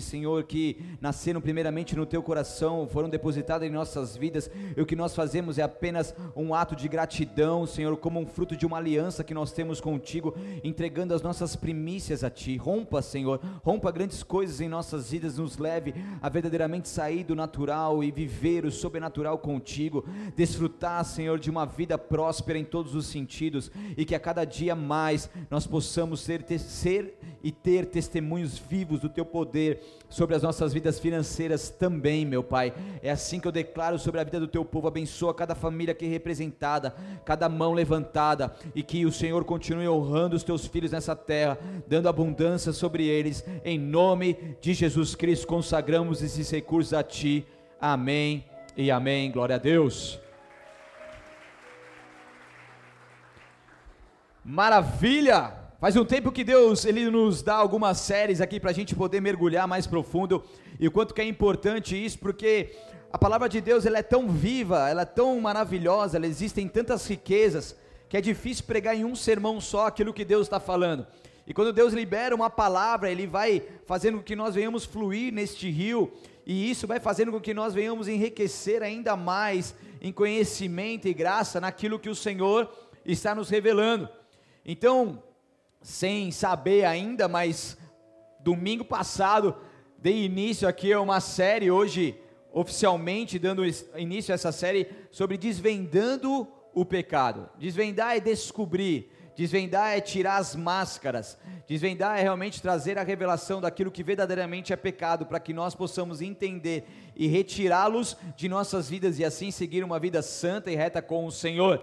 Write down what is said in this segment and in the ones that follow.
Senhor, que nasceram primeiramente no teu coração, foram depositadas em nossas vidas, e o que nós fazemos é apenas um ato de gratidão, Senhor, como um fruto de uma aliança que nós temos contigo, entregando as nossas primícias a ti. Rompa, Senhor, rompa grandes coisas em nossas vidas, nos leve a verdadeiramente sair do natural e viver o sobrenatural contigo, desfrutar, Senhor, de uma vida próspera em todos os sentidos, e que a cada dia mais nós possamos ser, ter, ser e ter testemunhos vivos do teu poder sobre as nossas vidas financeiras também, meu Pai. É assim que eu declaro sobre a vida do teu povo. Abençoa cada família aqui representada, cada mão levantada, e que o Senhor continue honrando os teus filhos nessa terra, dando abundância sobre eles. Em nome de Jesus Cristo, consagramos esses recursos a Ti. Amém e amém. Glória a Deus. Maravilha! Faz um tempo que Deus ele nos dá algumas séries aqui para a gente poder mergulhar mais profundo e o quanto que é importante isso, porque a palavra de Deus ela é tão viva, ela é tão maravilhosa, ela existem tantas riquezas que é difícil pregar em um sermão só aquilo que Deus está falando. E quando Deus libera uma palavra, Ele vai fazendo com que nós venhamos fluir neste rio, e isso vai fazendo com que nós venhamos enriquecer ainda mais em conhecimento e graça naquilo que o Senhor está nos revelando. Então, sem saber ainda, mas domingo passado dei início aqui a uma série, hoje oficialmente dando início a essa série sobre desvendando o pecado. Desvendar é descobrir, desvendar é tirar as máscaras, desvendar é realmente trazer a revelação daquilo que verdadeiramente é pecado, para que nós possamos entender e retirá-los de nossas vidas e assim seguir uma vida santa e reta com o Senhor.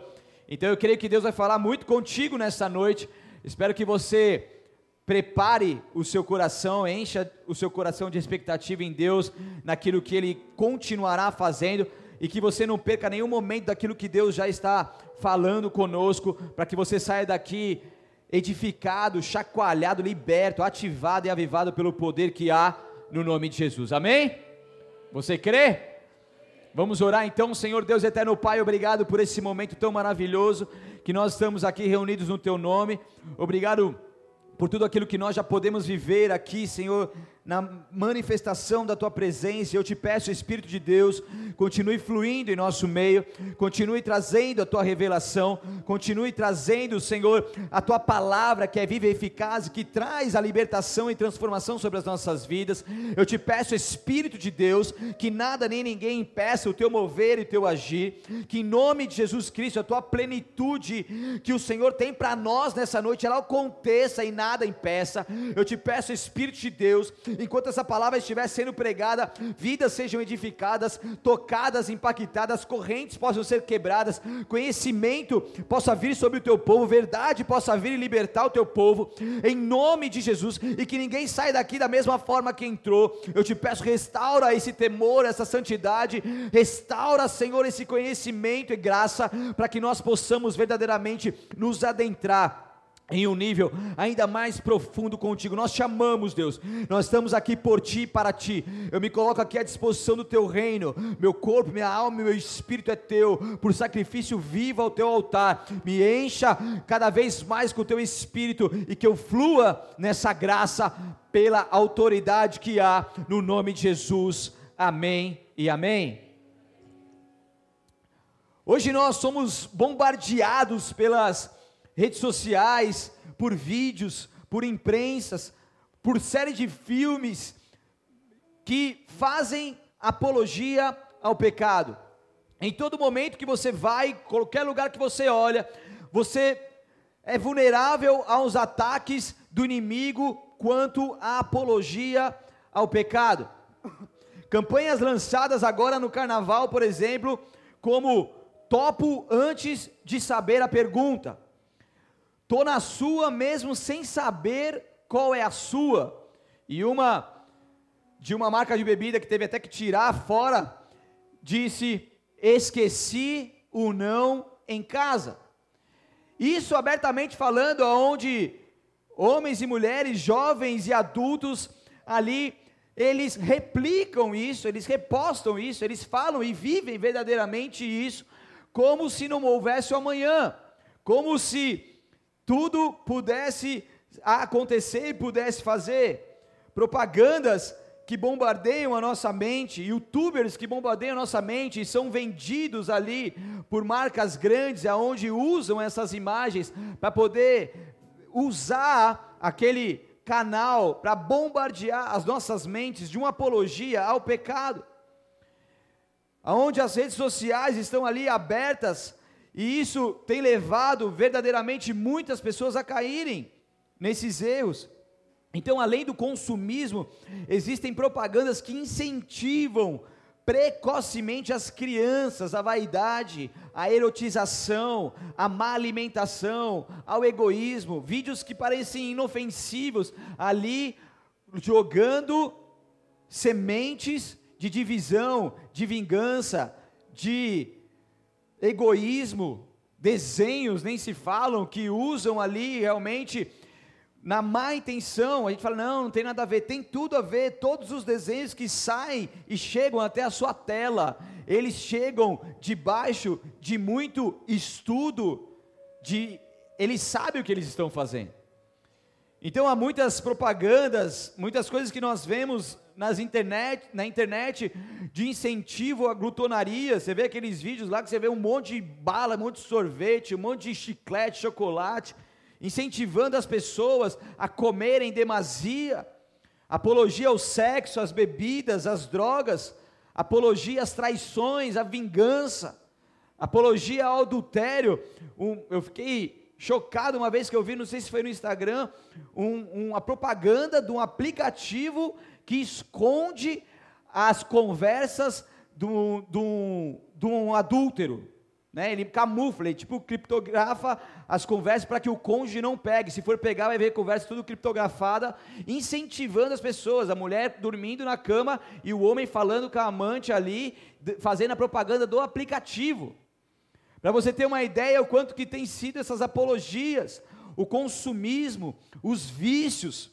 Então eu creio que Deus vai falar muito contigo nessa noite Espero que você prepare o seu coração, encha o seu coração de expectativa em Deus, naquilo que Ele continuará fazendo, e que você não perca nenhum momento daquilo que Deus já está falando conosco, para que você saia daqui edificado, chacoalhado, liberto, ativado e avivado pelo poder que há no nome de Jesus. Amém? Você crê? Vamos orar então, Senhor Deus eterno Pai, obrigado por esse momento tão maravilhoso que nós estamos aqui reunidos no teu nome. Obrigado por tudo aquilo que nós já podemos viver aqui, Senhor, na manifestação da tua presença. Eu te peço, Espírito de Deus, continue fluindo em nosso meio, continue trazendo a tua revelação, continue trazendo, Senhor, a tua palavra que é viva e eficaz, que traz a libertação e transformação sobre as nossas vidas. Eu te peço, Espírito de Deus, que nada nem ninguém impeça o teu mover e o teu agir, que em nome de Jesus Cristo, a tua plenitude que o Senhor tem para nós nessa noite, ela aconteça e nada impeça. Eu te peço, Espírito de Deus, enquanto essa palavra estiver sendo pregada, vidas sejam edificadas, tocadas, impactadas, correntes possam ser quebradas, conhecimento possa vir sobre o teu povo, verdade possa vir e libertar o teu povo, em nome de Jesus, e que ninguém saia daqui da mesma forma que entrou. Eu te peço, restaura esse temor, essa santidade, restaura, Senhor, esse conhecimento e graça, para que nós possamos verdadeiramente nos adentrar em um nível ainda mais profundo contigo. Nós te amamos, Deus. Nós estamos aqui por ti e para ti. Eu me coloco aqui à disposição do teu reino. Meu corpo, minha alma e meu espírito é teu. Por sacrifício vivo ao teu altar. Me encha cada vez mais com o teu espírito e que eu flua nessa graça pela autoridade que há no nome de Jesus. Amém e amém. Hoje nós somos bombardeados pelas redes sociais, por vídeos, por imprensas, por série de filmes que fazem apologia ao pecado. Em todo momento que você vai, qualquer lugar que você olha, você é vulnerável aos ataques do inimigo quanto à apologia ao pecado. Campanhas lançadas agora no carnaval, por exemplo, como topo antes de saber a pergunta. Tô na sua mesmo sem saber qual é a sua. E uma de uma marca de bebida que teve até que tirar fora disse: "Esqueci o não em casa". Isso abertamente falando aonde homens e mulheres, jovens e adultos ali eles replicam isso, eles repostam isso, eles falam e vivem verdadeiramente isso, como se não houvesse o amanhã, como se tudo pudesse acontecer e pudesse fazer. propagandas que bombardeiam a nossa mente, youtubers que bombardeiam a nossa mente e são vendidos ali por marcas grandes, aonde usam essas imagens para poder usar aquele canal para bombardear as nossas mentes de uma apologia ao pecado. Aonde as redes sociais estão ali abertas e isso tem levado verdadeiramente muitas pessoas a caírem nesses erros. Então, além do consumismo, existem propagandas que incentivam precocemente as crianças à vaidade, à erotização, à má alimentação, ao egoísmo, vídeos que parecem inofensivos, ali jogando sementes de divisão, de vingança, de egoísmo, desenhos nem se falam que usam ali realmente na má intenção, a gente fala, não, não tem nada a ver, tem tudo a ver, todos os desenhos que saem e chegam até a sua tela, eles chegam debaixo de muito estudo, de eles sabem o que eles estão fazendo. Então há muitas propagandas, muitas coisas que nós vemos nas internet, na internet de incentivo à glutonaria. Você vê aqueles vídeos lá que você vê um monte de bala, um monte de sorvete, um monte de chiclete, chocolate incentivando as pessoas a comerem demasia, apologia ao sexo, às bebidas, às drogas, apologia às traições, à vingança, apologia ao adultério. Um, eu fiquei chocado uma vez que eu vi, não sei se foi no Instagram, um, uma propaganda de um aplicativo que esconde as conversas de um adúltero né? Ele camufla, ele tipo criptografa as conversas para que o cônjuge não pegue. Se for pegar, vai ver conversa tudo criptografada, incentivando as pessoas, a mulher dormindo na cama e o homem falando com a amante ali, fazendo a propaganda do aplicativo. Para você ter uma ideia o quanto que tem sido essas apologias, o consumismo, os vícios,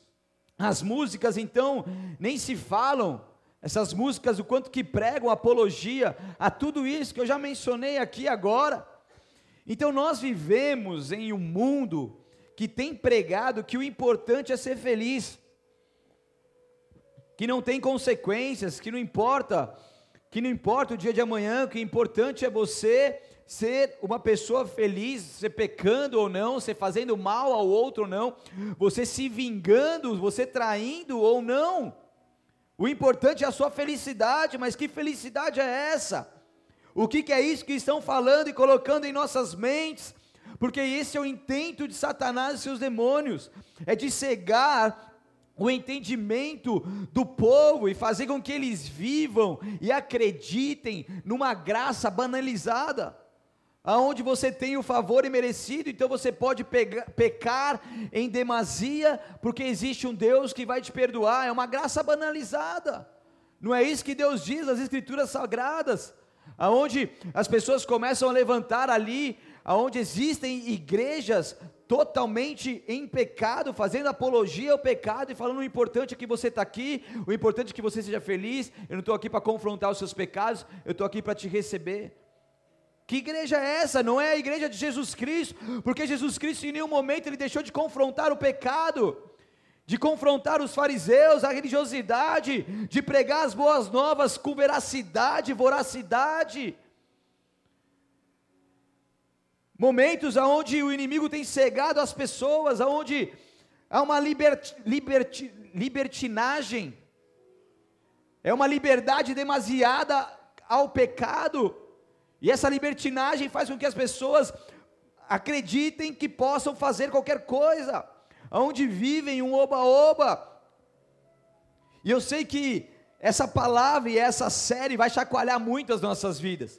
as músicas então nem se falam essas músicas, o quanto que pregam apologia a tudo isso que eu já mencionei aqui agora. Então nós vivemos em um mundo que tem pregado que o importante é ser feliz, que não tem consequências, que não importa, que não importa o dia de amanhã, que o importante é você ser uma pessoa feliz, você pecando ou não, você fazendo mal ao outro ou não, você se vingando, você traindo ou não. O importante é a sua felicidade, mas que felicidade é essa? O que, que é isso que estão falando e colocando em nossas mentes? Porque esse é o intento de Satanás e seus demônios, é de cegar o entendimento do povo e fazer com que eles vivam e acreditem numa graça banalizada aonde você tem o favor imerecido, então você pode pegar, pecar em demasia, porque existe um Deus que vai te perdoar, é uma graça banalizada. Não é isso que Deus diz nas escrituras sagradas, aonde as pessoas começam a levantar ali, aonde existem igrejas totalmente em pecado, fazendo apologia ao pecado e falando o importante é que você está aqui, o importante é que você seja feliz. Eu não estou aqui para confrontar os seus pecados, eu estou aqui para te receber. Que igreja é essa? Não é a igreja de Jesus Cristo, porque Jesus Cristo em nenhum momento ele deixou de confrontar o pecado, de confrontar os fariseus, a religiosidade, de pregar as boas novas com veracidade, voracidade. Momentos onde o inimigo tem cegado as pessoas, onde há uma liberti, liberti, libertinagem, é uma liberdade demasiada ao pecado. E essa libertinagem faz com que as pessoas acreditem que possam fazer qualquer coisa, onde vivem um oba-oba. E eu sei que essa palavra e essa série vai chacoalhar muito as nossas vidas.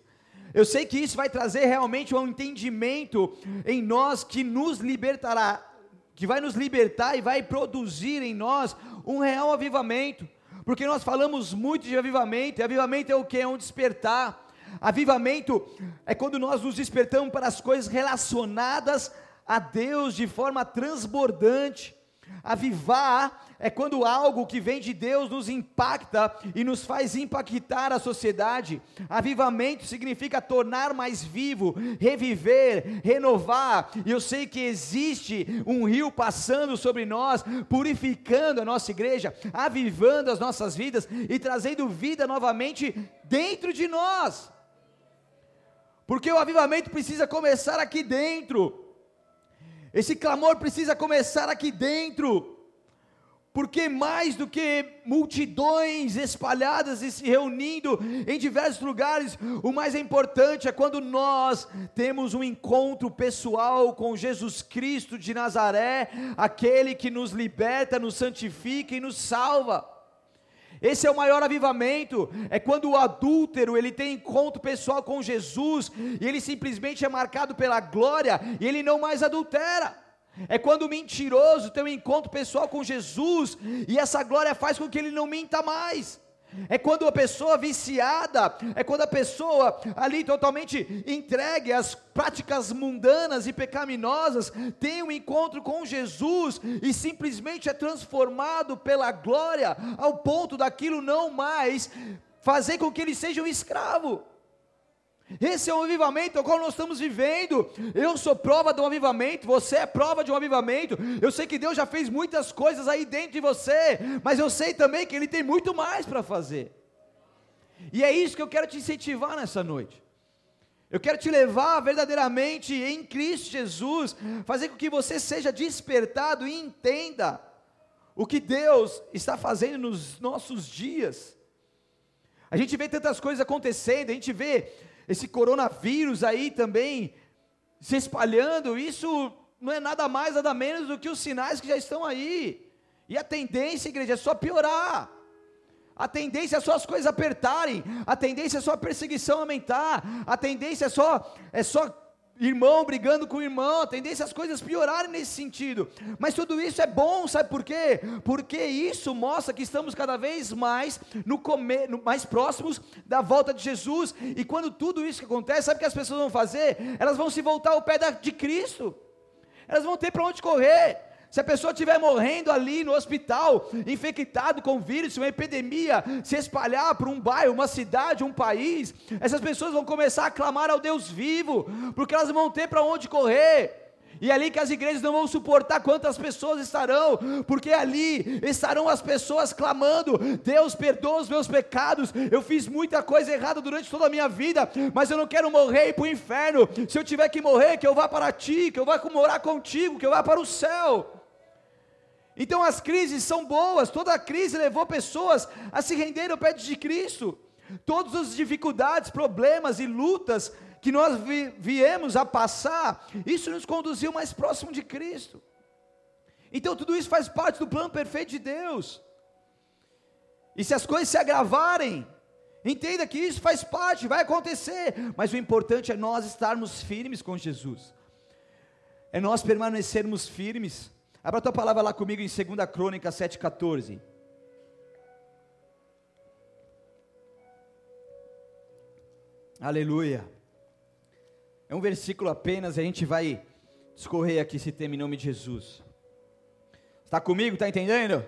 Eu sei que isso vai trazer realmente um entendimento em nós que nos libertará, que vai nos libertar e vai produzir em nós um real avivamento. Porque nós falamos muito de avivamento, e avivamento é o que? É um despertar Avivamento é quando nós nos despertamos para as coisas relacionadas a Deus de forma transbordante. Avivar é quando algo que vem de Deus nos impacta e nos faz impactar a sociedade. Avivamento significa tornar mais vivo, reviver, renovar. E eu sei que existe um rio passando sobre nós, purificando a nossa igreja, avivando as nossas vidas e trazendo vida novamente dentro de nós. Porque o avivamento precisa começar aqui dentro. Esse clamor precisa começar aqui dentro, porque mais do que multidões espalhadas e se reunindo em diversos lugares, o mais importante é quando nós temos um encontro pessoal com Jesus Cristo de Nazaré, aquele que nos liberta, nos santifica e nos salva. Esse é o maior avivamento, é quando o adúltero, ele tem encontro pessoal com Jesus, e ele simplesmente é marcado pela glória, e ele não mais adultera. É quando o mentiroso tem um encontro pessoal com Jesus, e essa glória faz com que ele não minta mais. É quando a pessoa viciada, é quando a pessoa ali totalmente entregue às práticas mundanas e pecaminosas, tem um encontro com Jesus e simplesmente é transformado pela glória, ao ponto daquilo não mais fazer com que ele seja um escravo. Esse é o avivamento ao qual nós estamos vivendo. Eu sou prova de um avivamento, você é prova de um avivamento. Eu sei que Deus já fez muitas coisas aí dentro de você, mas eu sei também que Ele tem muito mais para fazer. E é isso que eu quero te incentivar nessa noite. Eu quero te levar verdadeiramente em Cristo Jesus, fazer com que você seja despertado e entenda o que Deus está fazendo nos nossos dias. A gente vê tantas coisas acontecendo, a gente vê esse coronavírus aí também se espalhando, isso não é nada mais, nada menos do que os sinais que já estão aí. E a tendência, igreja, é só piorar. A tendência é só as coisas apertarem, a tendência é só a perseguição aumentar, a tendência é só é só irmão brigando com irmão, a tendência é as coisas piorarem nesse sentido. Mas tudo isso é bom, sabe por quê? Porque isso mostra que estamos cada vez mais no comer, no, mais próximos da volta de Jesus. E quando tudo isso que acontece, sabe o que as pessoas vão fazer? Elas vão se voltar ao pé da, de Cristo. Elas vão ter para onde correr. Se a pessoa estiver morrendo ali no hospital, infectado com vírus, uma epidemia se espalhar por um bairro, uma cidade, um país, essas pessoas vão começar a clamar ao Deus vivo, porque elas vão ter para onde correr. E é ali que as igrejas não vão suportar quantas pessoas estarão, porque ali estarão as pessoas clamando: Deus perdoa os meus pecados. Eu fiz muita coisa errada durante toda a minha vida, mas eu não quero morrer para o inferno. Se eu tiver que morrer, que eu vá para ti, que eu vá morar contigo, que eu vá para o céu. Então as crises são boas, toda a crise levou pessoas a se renderem ao pé de Cristo. Todas as dificuldades, problemas e lutas que nós vi, viemos a passar, isso nos conduziu mais próximo de Cristo. Então tudo isso faz parte do plano perfeito de Deus. E se as coisas se agravarem, entenda que isso faz parte, vai acontecer, mas o importante é nós estarmos firmes com Jesus. É nós permanecermos firmes Abra a tua palavra lá comigo em 2 Crônica 7,14. Aleluia. É um versículo apenas, a gente vai discorrer aqui esse tema em nome de Jesus. Está comigo? Está entendendo?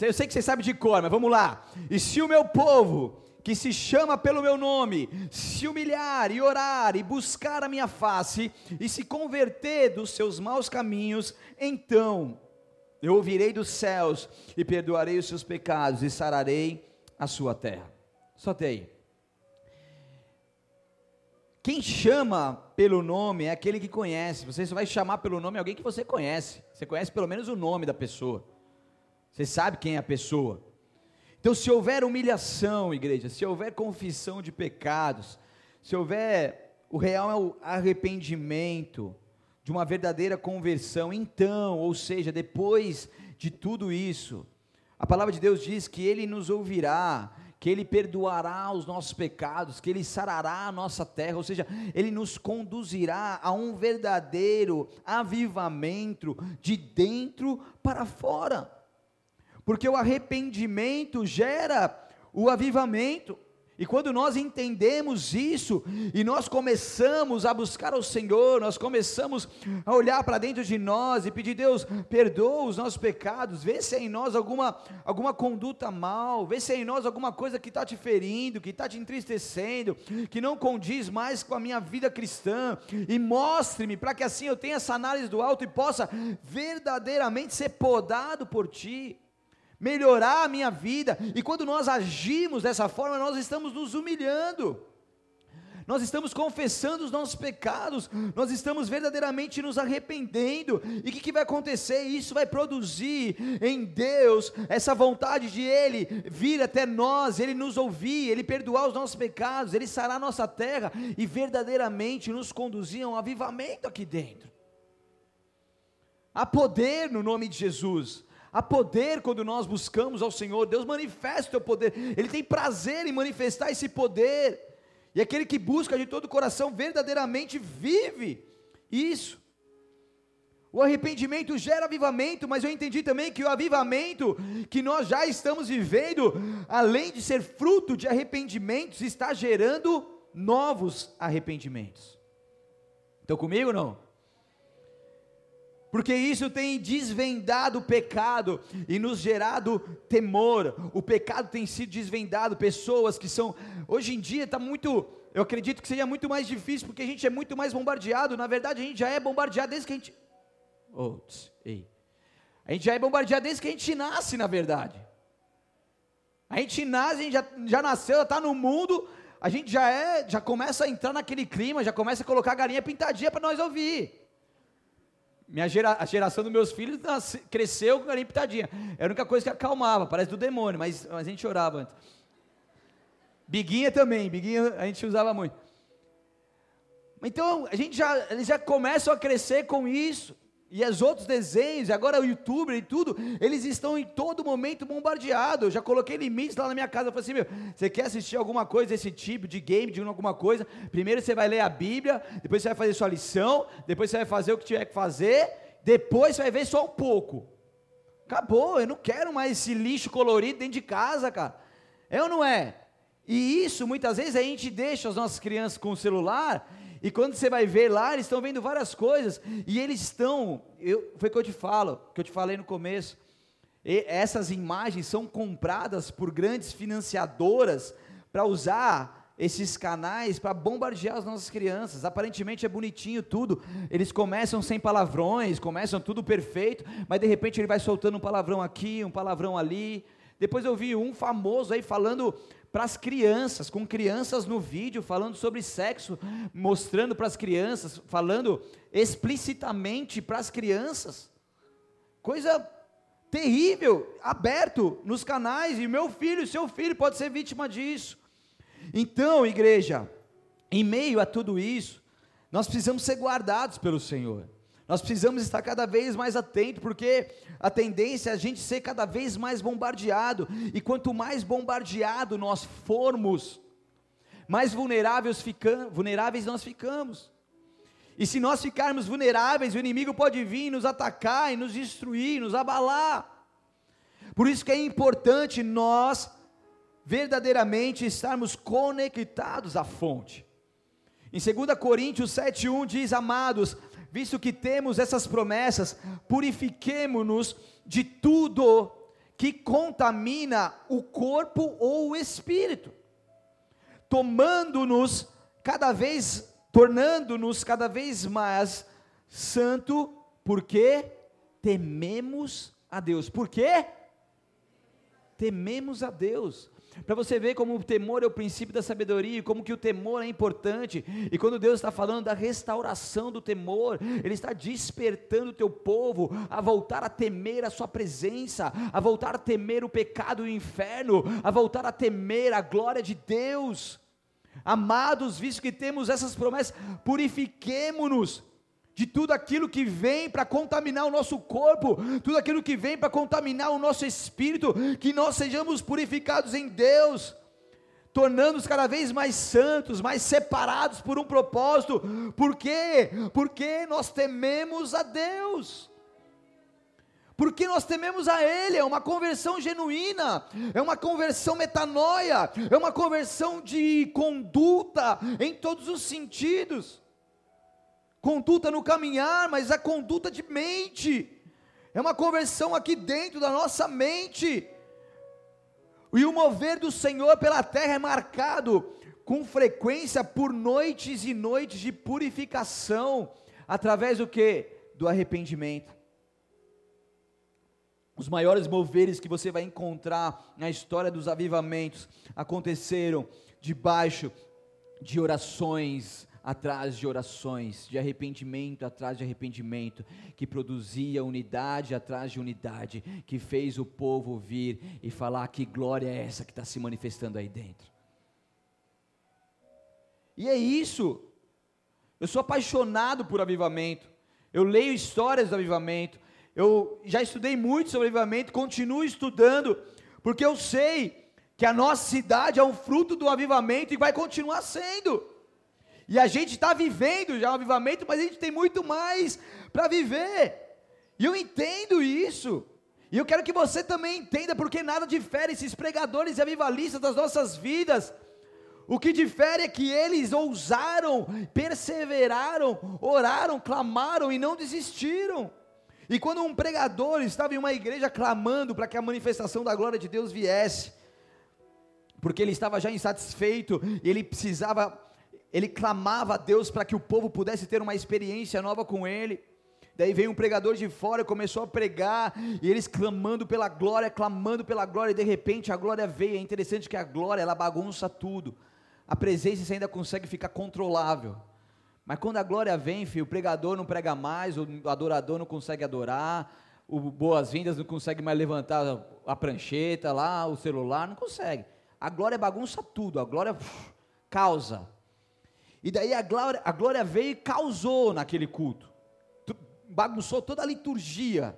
Eu sei que você sabe de cor, mas vamos lá. E se o meu povo, que se chama pelo meu nome, se humilhar e orar e buscar a minha face e se converter dos seus maus caminhos, então eu ouvirei dos céus e perdoarei os seus pecados e sararei a sua terra. Só tem aí. Quem chama pelo nome é aquele que conhece. Você só vai chamar pelo nome alguém que você conhece. Você conhece pelo menos o nome da pessoa. Você sabe quem é a pessoa. Então, se houver humilhação, igreja, se houver confissão de pecados, se houver o real arrependimento, de uma verdadeira conversão, então, ou seja, depois de tudo isso, a palavra de Deus diz que Ele nos ouvirá, que Ele perdoará os nossos pecados, que Ele sarará a nossa terra, ou seja, Ele nos conduzirá a um verdadeiro avivamento de dentro para fora porque o arrependimento gera o avivamento. E quando nós entendemos isso e nós começamos a buscar o Senhor, nós começamos a olhar para dentro de nós e pedir Deus, perdoa os nossos pecados, vê se é em nós alguma, alguma conduta mal, vê se é em nós alguma coisa que está te ferindo, que está te entristecendo, que não condiz mais com a minha vida cristã, e mostre-me para que assim eu tenha essa análise do alto e possa verdadeiramente ser podado por Ti melhorar a minha vida. E quando nós agimos dessa forma, nós estamos nos humilhando. Nós estamos confessando os nossos pecados, nós estamos verdadeiramente nos arrependendo, e o que, que, vai acontecer? Isso vai produzir em Deus essa vontade de Ele vir até nós, Ele nos ouvir, Ele perdoar os nossos pecados, Ele sarar nossa terra e verdadeiramente nos conduzir a um avivamento aqui dentro. Há poder no nome de Jesus, Há poder quando nós buscamos ao Senhor, Deus manifesta o teu poder, Ele tem prazer em manifestar esse poder, e aquele que busca de todo o coração verdadeiramente vive isso. O arrependimento gera avivamento, mas eu entendi também que o avivamento que nós já estamos vivendo, além de ser fruto de arrependimentos, está gerando novos arrependimentos. Estão comigo não? Porque isso tem desvendado o pecado e nos gerado temor. O pecado tem sido desvendado, pessoas que são, hoje em dia está muito, eu acredito que seria muito mais difícil, porque a gente é muito mais bombardeado. Na verdade, a gente já é bombardeado desde que a gente. Oh, ei. A gente já é bombardeado desde que a gente nasce, na verdade. A gente nasce, a gente já, já nasceu, já está no mundo, a gente já é, já começa a entrar naquele clima, já começa a colocar a galinha pintadinha para nós ouvir. Minha gera, a geração dos meus filhos nasce, cresceu com galinha pitadinha. Era a única coisa que acalmava, parece do demônio, mas, mas a gente chorava antes. Biguinha também, biguinha a gente usava muito. Então, a gente já, eles já começam a crescer com isso e os outros desenhos, agora o youtuber e tudo, eles estão em todo momento bombardeados. Eu já coloquei limites lá na minha casa. Eu falei assim: meu, você quer assistir alguma coisa desse tipo, de game, de alguma coisa? Primeiro você vai ler a Bíblia, depois você vai fazer sua lição, depois você vai fazer o que tiver que fazer, depois você vai ver só um pouco. Acabou, eu não quero mais esse lixo colorido dentro de casa, cara. É ou não é? E isso, muitas vezes, a gente deixa as nossas crianças com o celular e quando você vai ver lá, eles estão vendo várias coisas, e eles estão, eu, foi o que eu te falo, que eu te falei no começo, essas imagens são compradas por grandes financiadoras para usar esses canais para bombardear as nossas crianças. Aparentemente é bonitinho tudo. Eles começam sem palavrões, começam tudo perfeito, mas de repente ele vai soltando um palavrão aqui, um palavrão ali. Depois eu vi um famoso aí falando para as crianças, com crianças no vídeo falando sobre sexo, mostrando para as crianças, falando explicitamente para as crianças. Coisa terrível, aberto nos canais, e meu filho, seu filho pode ser vítima disso. Então, igreja, em meio a tudo isso, nós precisamos ser guardados pelo Senhor. Nós precisamos estar cada vez mais atentos, porque a tendência é a gente ser cada vez mais bombardeado, e quanto mais bombardeado nós formos, mais vulneráveis, ficam, vulneráveis nós ficamos. E se nós ficarmos vulneráveis, o inimigo pode vir nos atacar e nos destruir, nos abalar. Por isso que é importante nós verdadeiramente estarmos conectados à fonte. Em 2 Coríntios 7,1 diz: Amados, visto que temos essas promessas, purifiquemo-nos de tudo que contamina o corpo ou o espírito, tomando-nos cada vez, tornando-nos cada vez mais santo, porque tememos a Deus. Por quê? Tememos a Deus. Para você ver como o temor é o princípio da sabedoria, e como que o temor é importante. E quando Deus está falando da restauração do temor, Ele está despertando o teu povo a voltar a temer a sua presença, a voltar a temer o pecado e o inferno, a voltar a temer a glória de Deus. Amados, visto que temos essas promessas, purifiquemo-nos de tudo aquilo que vem para contaminar o nosso corpo, tudo aquilo que vem para contaminar o nosso espírito, que nós sejamos purificados em Deus, tornando-nos cada vez mais santos, mais separados por um propósito. Por quê? Porque nós tememos a Deus. Porque nós tememos a Ele, é uma conversão genuína, é uma conversão metanoia, é uma conversão de conduta em todos os sentidos. Conduta no caminhar, mas a conduta de mente, é uma conversão aqui dentro da nossa mente. E o mover do Senhor pela terra é marcado com frequência por noites e noites de purificação, através do que? Do arrependimento. Os maiores moveres que você vai encontrar na história dos avivamentos aconteceram debaixo de orações atrás de orações, de arrependimento atrás de arrependimento, que produzia unidade atrás de unidade, que fez o povo vir e falar que glória é essa que está se manifestando aí dentro. E é isso. Eu sou apaixonado por avivamento. Eu leio histórias do avivamento. Eu já estudei muito sobre avivamento, continuo estudando, porque eu sei que a nossa cidade é um fruto do avivamento e vai continuar sendo. E a gente está vivendo já o avivamento, mas a gente tem muito mais para viver. E eu entendo isso. E eu quero que você também entenda, porque nada difere esses pregadores e avivalistas das nossas vidas. O que difere é que eles ousaram, perseveraram, oraram, clamaram e não desistiram. E quando um pregador estava em uma igreja clamando para que a manifestação da glória de Deus viesse, porque ele estava já insatisfeito e ele precisava, ele clamava a Deus para que o povo pudesse ter uma experiência nova com ele. Daí veio um pregador de fora e começou a pregar, e eles clamando pela glória, clamando pela glória, e de repente a glória veio. É interessante que a glória, ela bagunça tudo. A presença ainda consegue ficar controlável. Mas quando a glória vem, filho, o pregador não prega mais, o adorador não consegue adorar, o boas-vindas não consegue mais levantar a prancheta lá, o celular, não consegue. A glória bagunça tudo, a glória causa. E daí a glória, a glória veio e causou naquele culto. Bagunçou toda a liturgia.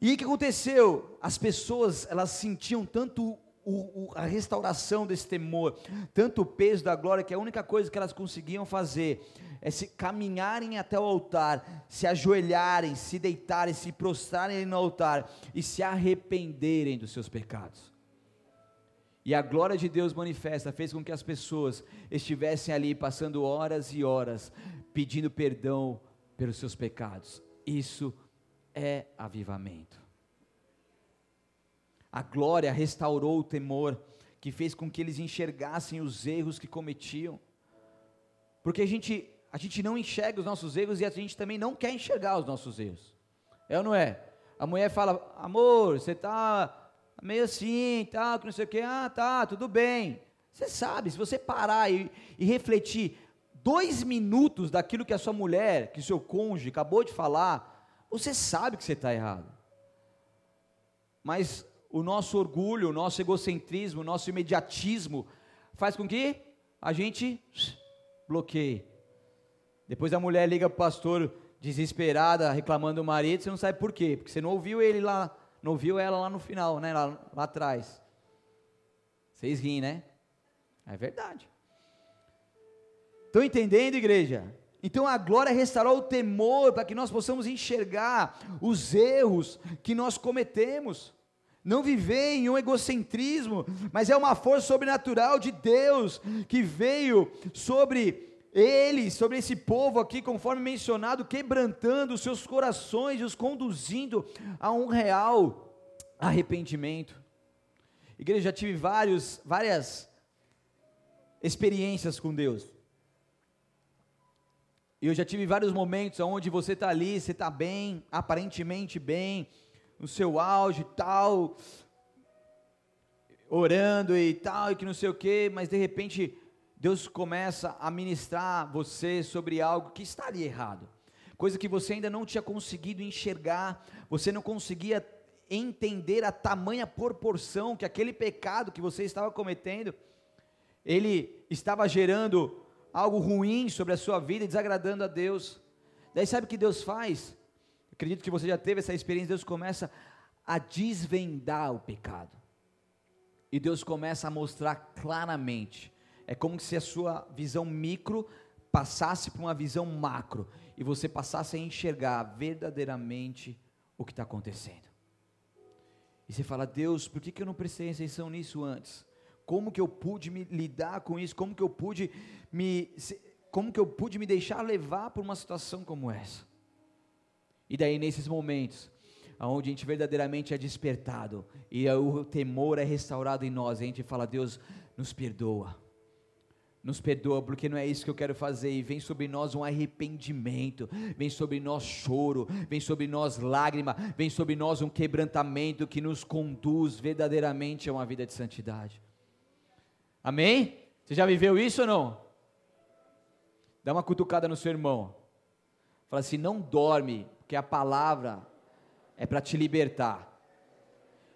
E o que aconteceu? As pessoas, elas sentiam tanto o, o, a restauração desse temor, tanto o peso da glória, que a única coisa que elas conseguiam fazer é se caminharem até o altar, se ajoelharem, se deitarem, se prostrarem no altar e se arrependerem dos seus pecados. E a glória de Deus manifesta fez com que as pessoas estivessem ali passando horas e horas pedindo perdão pelos seus pecados. Isso é avivamento. A glória restaurou o temor, que fez com que eles enxergassem os erros que cometiam. Porque a gente, a gente não enxerga os nossos erros e a gente também não quer enxergar os nossos erros. É ou não é? A mulher fala: amor, você está meio assim, tal, que não sei o que, ah, tá, tudo bem. Você sabe, se você parar e, e refletir dois minutos daquilo que a sua mulher, que o seu cônjuge acabou de falar, você sabe que você está errado. Mas o nosso orgulho, o nosso egocentrismo, o nosso imediatismo faz com que a gente bloqueie. Depois a mulher liga para o pastor desesperada, reclamando do marido, você não sabe por quê, porque você não ouviu ele lá, não ouviu ela lá no final, né, lá, lá atrás. Vocês riem, né? É verdade. Estão entendendo, igreja? Então a glória restaurou o temor para que nós possamos enxergar os erros que nós cometemos não viver em um egocentrismo, mas é uma força sobrenatural de Deus que veio sobre eles, sobre esse povo aqui, conforme mencionado, quebrantando os seus corações e os conduzindo a um real arrependimento. Igreja, já tive vários, várias experiências com Deus. E eu já tive vários momentos onde você está ali, você está bem, aparentemente bem, no seu auge e tal, orando e tal, e que não sei o que, mas de repente Deus começa a ministrar você sobre algo que estaria errado, coisa que você ainda não tinha conseguido enxergar, você não conseguia entender a tamanha proporção que aquele pecado que você estava cometendo, ele estava gerando algo ruim sobre a sua vida, desagradando a Deus. Daí sabe o que Deus faz? Acredito que você já teve essa experiência. Deus começa a desvendar o pecado. E Deus começa a mostrar claramente. É como se a sua visão micro passasse para uma visão macro e você passasse a enxergar verdadeiramente o que está acontecendo. E você fala, Deus, por que, que eu não prestei atenção nisso antes? Como que eu pude me lidar com isso? Como que eu pude me, como que eu pude me deixar levar por uma situação como essa? E daí nesses momentos, onde a gente verdadeiramente é despertado e o temor é restaurado em nós, a gente fala, Deus, nos perdoa nos perdoa, porque não é isso que eu quero fazer. E vem sobre nós um arrependimento, vem sobre nós choro, vem sobre nós lágrima, vem sobre nós um quebrantamento que nos conduz verdadeiramente a uma vida de santidade. Amém? Você já viveu isso ou não? Dá uma cutucada no seu irmão. Fala assim: não dorme, porque a palavra é para te libertar.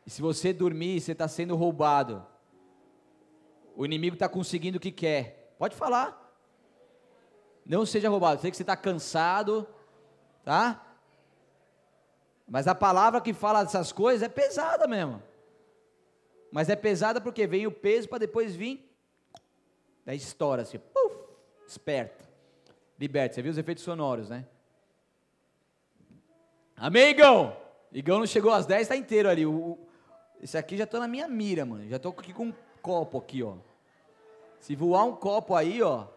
E se você dormir, você está sendo roubado. O inimigo está conseguindo o que quer. Pode falar. Não seja roubado. Sei que você está cansado, tá? Mas a palavra que fala dessas coisas é pesada mesmo. Mas é pesada porque vem o peso para depois vir da história assim, puf, esperta, liberta. Você viu os efeitos sonoros, né? Amém, Igão? Igão não chegou às 10, está inteiro ali. O, esse aqui já estou na minha mira, mano. Já estou aqui com copo aqui, ó. Se voar um copo aí, ó,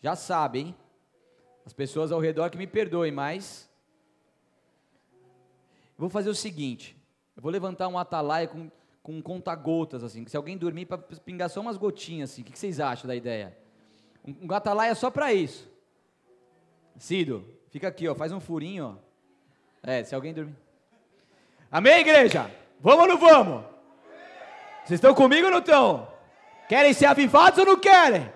já sabe, hein? As pessoas ao redor que me perdoem, mas vou fazer o seguinte, eu vou levantar um atalaia com, com conta-gotas, assim, se alguém dormir para pingar só umas gotinhas, assim, o que vocês acham da ideia? Um, um atalaia só para isso. Cido, fica aqui, ó, faz um furinho, ó. É, se alguém dormir. Amém, igreja? Vamos ou não vamos? Vocês estão comigo ou não estão? Querem ser avivados ou não querem?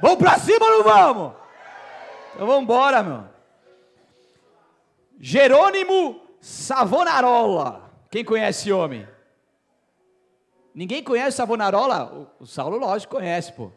Vamos para cima ou não vamos? Então vamos embora, meu. Jerônimo Savonarola. Quem conhece esse homem? Ninguém conhece Savonarola? O, o Saulo, lógico, conhece, pô.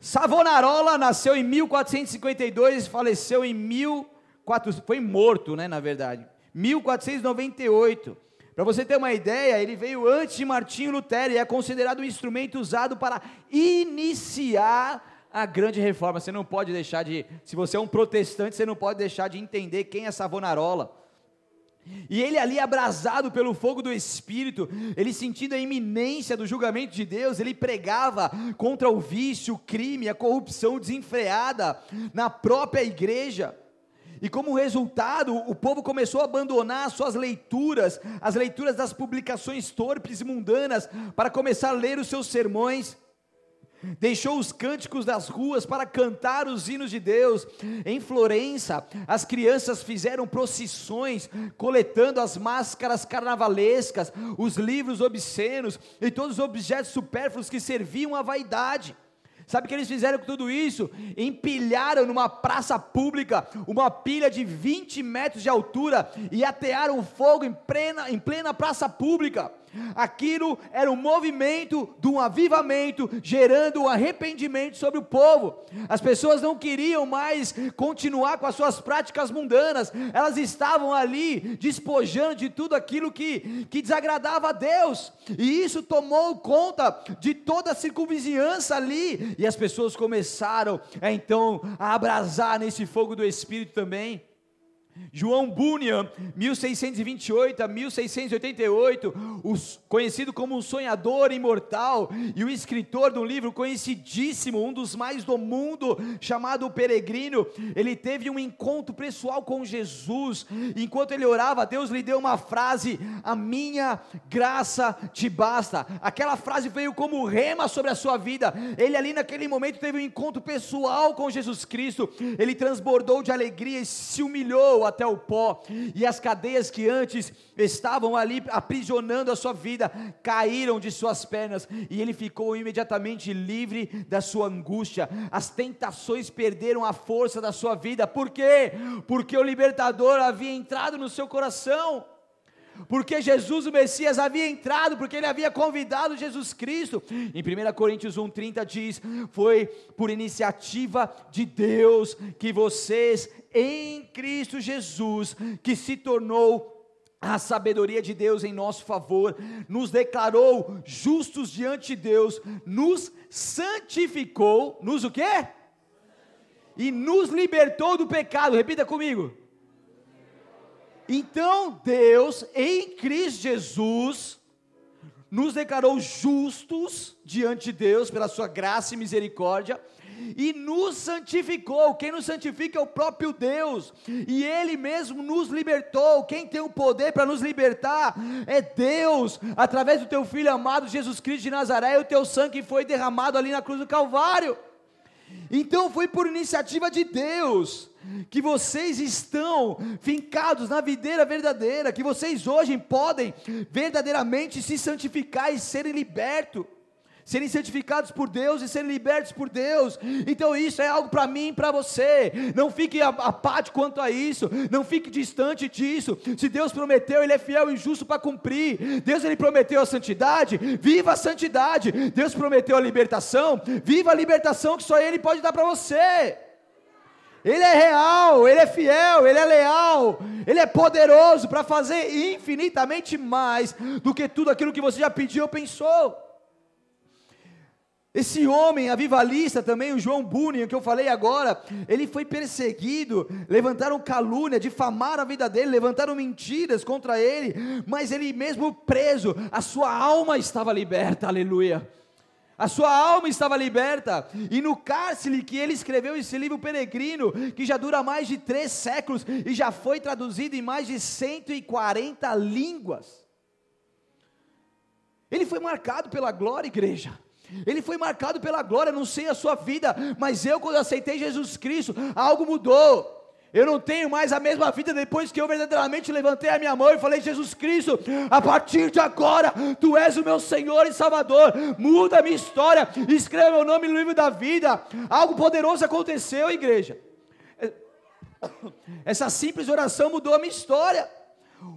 Savonarola nasceu em 1452 e faleceu em 1400, foi morto, né, na verdade, 1498. Para você ter uma ideia, ele veio antes de Martinho Lutero e é considerado um instrumento usado para iniciar a grande reforma. Você não pode deixar de, se você é um protestante, você não pode deixar de entender quem é Savonarola. E ele ali abrasado pelo fogo do Espírito, ele sentindo a iminência do julgamento de Deus, ele pregava contra o vício, o crime, a corrupção desenfreada na própria igreja. E como resultado, o povo começou a abandonar suas leituras, as leituras das publicações torpes e mundanas, para começar a ler os seus sermões. Deixou os cânticos das ruas para cantar os hinos de Deus. Em Florença, as crianças fizeram procissões, coletando as máscaras carnavalescas, os livros obscenos e todos os objetos supérfluos que serviam à vaidade. Sabe o que eles fizeram com tudo isso? Empilharam numa praça pública uma pilha de 20 metros de altura e atearam fogo em plena, em plena praça pública. Aquilo era um movimento de um avivamento, gerando um arrependimento sobre o povo. As pessoas não queriam mais continuar com as suas práticas mundanas, elas estavam ali despojando de tudo aquilo que, que desagradava a Deus, e isso tomou conta de toda a circunvizinhança ali, e as pessoas começaram a, então a abrasar nesse fogo do Espírito também. João Bunyan, 1628 a 1688, os, conhecido como um sonhador imortal e o escritor de um livro conhecidíssimo, um dos mais do mundo, chamado O Peregrino, ele teve um encontro pessoal com Jesus. Enquanto ele orava, Deus lhe deu uma frase: A minha graça te basta. Aquela frase veio como rema sobre a sua vida. Ele ali naquele momento teve um encontro pessoal com Jesus Cristo. Ele transbordou de alegria e se humilhou até o pó, e as cadeias que antes estavam ali aprisionando a sua vida caíram de suas pernas, e ele ficou imediatamente livre da sua angústia. As tentações perderam a força da sua vida, por quê? Porque o libertador havia entrado no seu coração porque Jesus o Messias havia entrado, porque ele havia convidado Jesus Cristo. Em 1 Coríntios 1,30 diz: Foi por iniciativa de Deus que vocês, em Cristo Jesus, que se tornou a sabedoria de Deus em nosso favor, nos declarou justos diante de Deus, nos santificou, nos o quê? E nos libertou do pecado. Repita comigo Então Deus, em Cristo Jesus, nos declarou justos diante de Deus pela sua graça e misericórdia e nos santificou. Quem nos santifica é o próprio Deus, e Ele mesmo nos libertou. Quem tem o poder para nos libertar é Deus, através do Teu Filho amado Jesus Cristo de Nazaré, e o Teu sangue foi derramado ali na cruz do Calvário. Então foi por iniciativa de Deus que vocês estão fincados na videira verdadeira, que vocês hoje podem verdadeiramente se santificar e serem libertos serem santificados por Deus e serem libertos por Deus. Então isso é algo para mim e para você. Não fique apático quanto a isso, não fique distante disso. Se Deus prometeu, Ele é fiel e justo para cumprir. Deus ele prometeu a santidade, viva a santidade. Deus prometeu a libertação, viva a libertação que só Ele pode dar para você. Ele é real, Ele é fiel, Ele é leal, Ele é poderoso para fazer infinitamente mais do que tudo aquilo que você já pediu ou pensou. Esse homem avivalista também, o João Bunyan, que eu falei agora, ele foi perseguido, levantaram calúnia, difamaram a vida dele, levantaram mentiras contra ele, mas ele mesmo preso, a sua alma estava liberta, aleluia. A sua alma estava liberta, e no cárcere que ele escreveu esse livro peregrino, que já dura mais de três séculos e já foi traduzido em mais de 140 línguas. Ele foi marcado pela glória, igreja. Ele foi marcado pela glória, não sei a sua vida, mas eu, quando aceitei Jesus Cristo, algo mudou. Eu não tenho mais a mesma vida depois que eu verdadeiramente levantei a minha mão e falei: Jesus Cristo, a partir de agora, Tu és o meu Senhor e Salvador. Muda a minha história, escreva meu nome no livro da vida. Algo poderoso aconteceu, igreja. Essa simples oração mudou a minha história.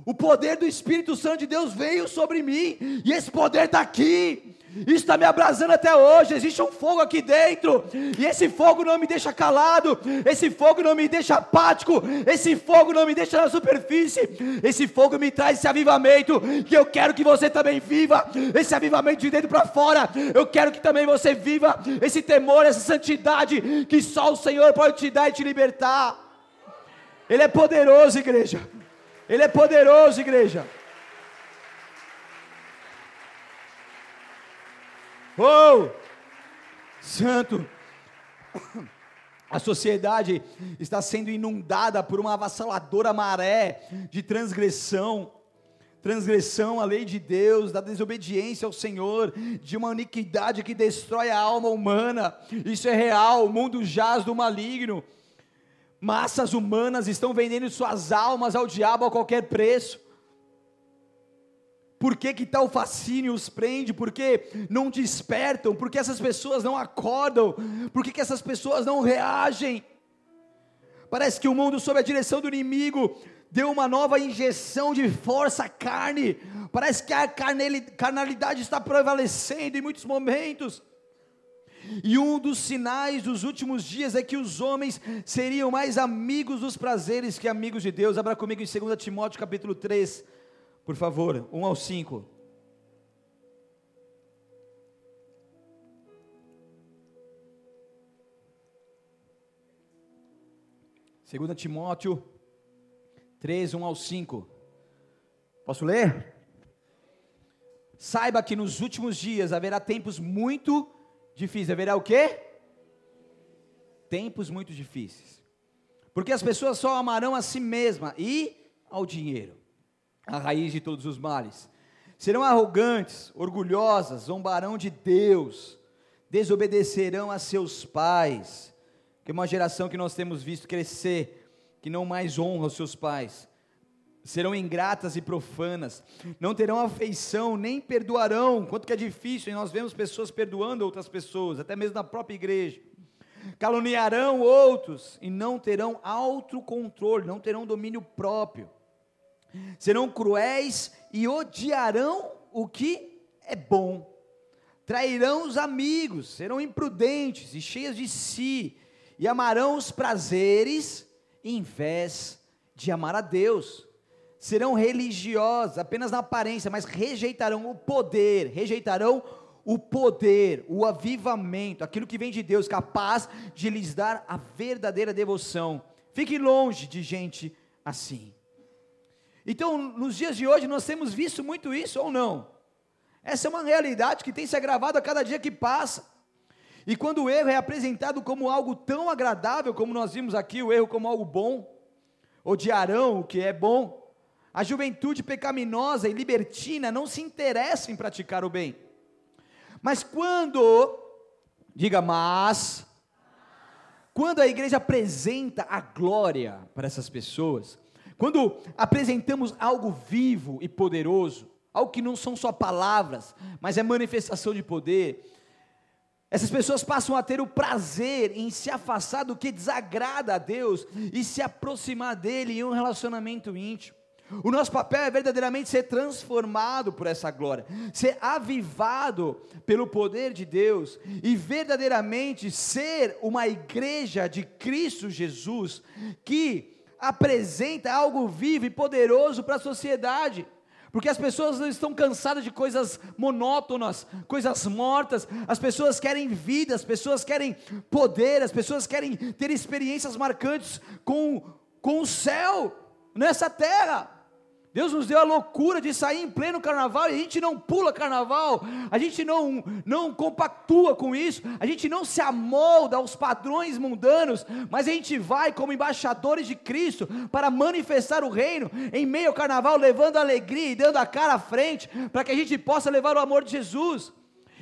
O poder do Espírito Santo de Deus veio sobre mim, e esse poder está aqui. Isso está me abrasando até hoje. Existe um fogo aqui dentro, e esse fogo não me deixa calado, esse fogo não me deixa apático, esse fogo não me deixa na superfície. Esse fogo me traz esse avivamento, que eu quero que você também viva. Esse avivamento de dentro para fora, eu quero que também você viva esse temor, essa santidade que só o Senhor pode te dar e te libertar. Ele é poderoso, igreja. Ele é poderoso, igreja. Oh, santo. A sociedade está sendo inundada por uma avassaladora maré de transgressão, transgressão à lei de Deus, da desobediência ao Senhor, de uma iniquidade que destrói a alma humana. Isso é real, o mundo jaz do maligno. Massas humanas estão vendendo suas almas ao diabo a qualquer preço. Por que, que tal fascínio os prende? Por que não despertam? Por que essas pessoas não acordam? Por que, que essas pessoas não reagem? Parece que o mundo, sob a direção do inimigo, deu uma nova injeção de força à carne. Parece que a carnalidade está prevalecendo em muitos momentos. E um dos sinais dos últimos dias é que os homens seriam mais amigos dos prazeres que amigos de Deus. Abra comigo em 2 Timóteo capítulo 3, por favor, 1 ao 5. Segunda Timóteo 3, 1 ao 5. Posso ler? Saiba que nos últimos dias haverá tempos muito difíceis. Haverá o quê? Tempos muito difíceis. Porque as pessoas só amarão a si mesma e ao dinheiro a raiz de todos os males. Serão arrogantes, orgulhosas, zombarão de Deus, desobedecerão a seus pais, que é uma geração que nós temos visto crescer, que não mais honra os seus pais. Serão ingratas e profanas, não terão afeição, nem perdoarão, quanto que é difícil, e nós vemos pessoas perdoando outras pessoas, até mesmo na própria igreja. Caluniarão outros e não terão autocontrole, não terão domínio próprio serão cruéis e odiarão o que é bom, trairão os amigos, serão imprudentes e cheios de si, e amarão os prazeres em vez de amar a Deus. Serão religiosos apenas na aparência, mas rejeitarão o poder, rejeitarão o poder, o avivamento, aquilo que vem de Deus, capaz de lhes dar a verdadeira devoção. Fique longe de gente assim. Então, nos dias de hoje, nós temos visto muito isso ou não? Essa é uma realidade que tem se agravado a cada dia que passa. E quando o erro é apresentado como algo tão agradável, como nós vimos aqui, o erro como algo bom, ou de Arão, o que é bom, a juventude pecaminosa e libertina não se interessa em praticar o bem. Mas quando, diga, mas, quando a igreja apresenta a glória para essas pessoas, quando apresentamos algo vivo e poderoso, algo que não são só palavras, mas é manifestação de poder, essas pessoas passam a ter o prazer em se afastar do que desagrada a Deus e se aproximar dele em um relacionamento íntimo. O nosso papel é verdadeiramente ser transformado por essa glória, ser avivado pelo poder de Deus e verdadeiramente ser uma igreja de Cristo Jesus que apresenta algo vivo e poderoso para a sociedade. Porque as pessoas estão cansadas de coisas monótonas, coisas mortas. As pessoas querem vida, as pessoas querem poder, as pessoas querem ter experiências marcantes com, com o céu nessa terra. Deus nos deu a loucura de sair em pleno carnaval e a gente não pula carnaval, a gente não, não compactua com isso, a gente não se amolda aos padrões mundanos, mas a gente vai como embaixadores de Cristo para manifestar o reino em meio ao carnaval, levando alegria e dando a cara à frente, para que a gente possa levar o amor de Jesus.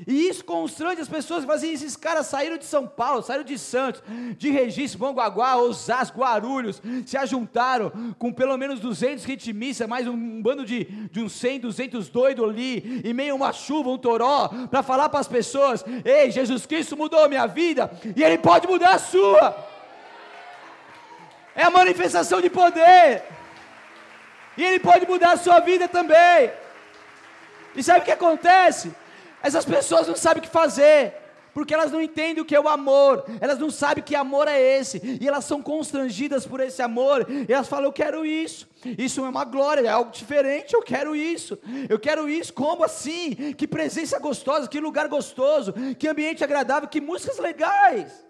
E isso constrange as pessoas que fazem esses caras saíram de São Paulo, saíram de Santos, de Registro, Mongaguá, Osasco, Guarulhos, se ajuntaram com pelo menos 200 ritmistas, mais um bando de, de uns 100, 200 doidos ali, e meio uma chuva, um toró, para falar para as pessoas: Ei, Jesus Cristo mudou a minha vida, e Ele pode mudar a sua. É a manifestação de poder, e Ele pode mudar a sua vida também. E sabe o que acontece? Essas pessoas não sabem o que fazer, porque elas não entendem o que é o amor, elas não sabem que amor é esse, e elas são constrangidas por esse amor, e elas falam: Eu quero isso, isso é uma glória, é algo diferente, eu quero isso, eu quero isso, como assim? Que presença gostosa, que lugar gostoso, que ambiente agradável, que músicas legais.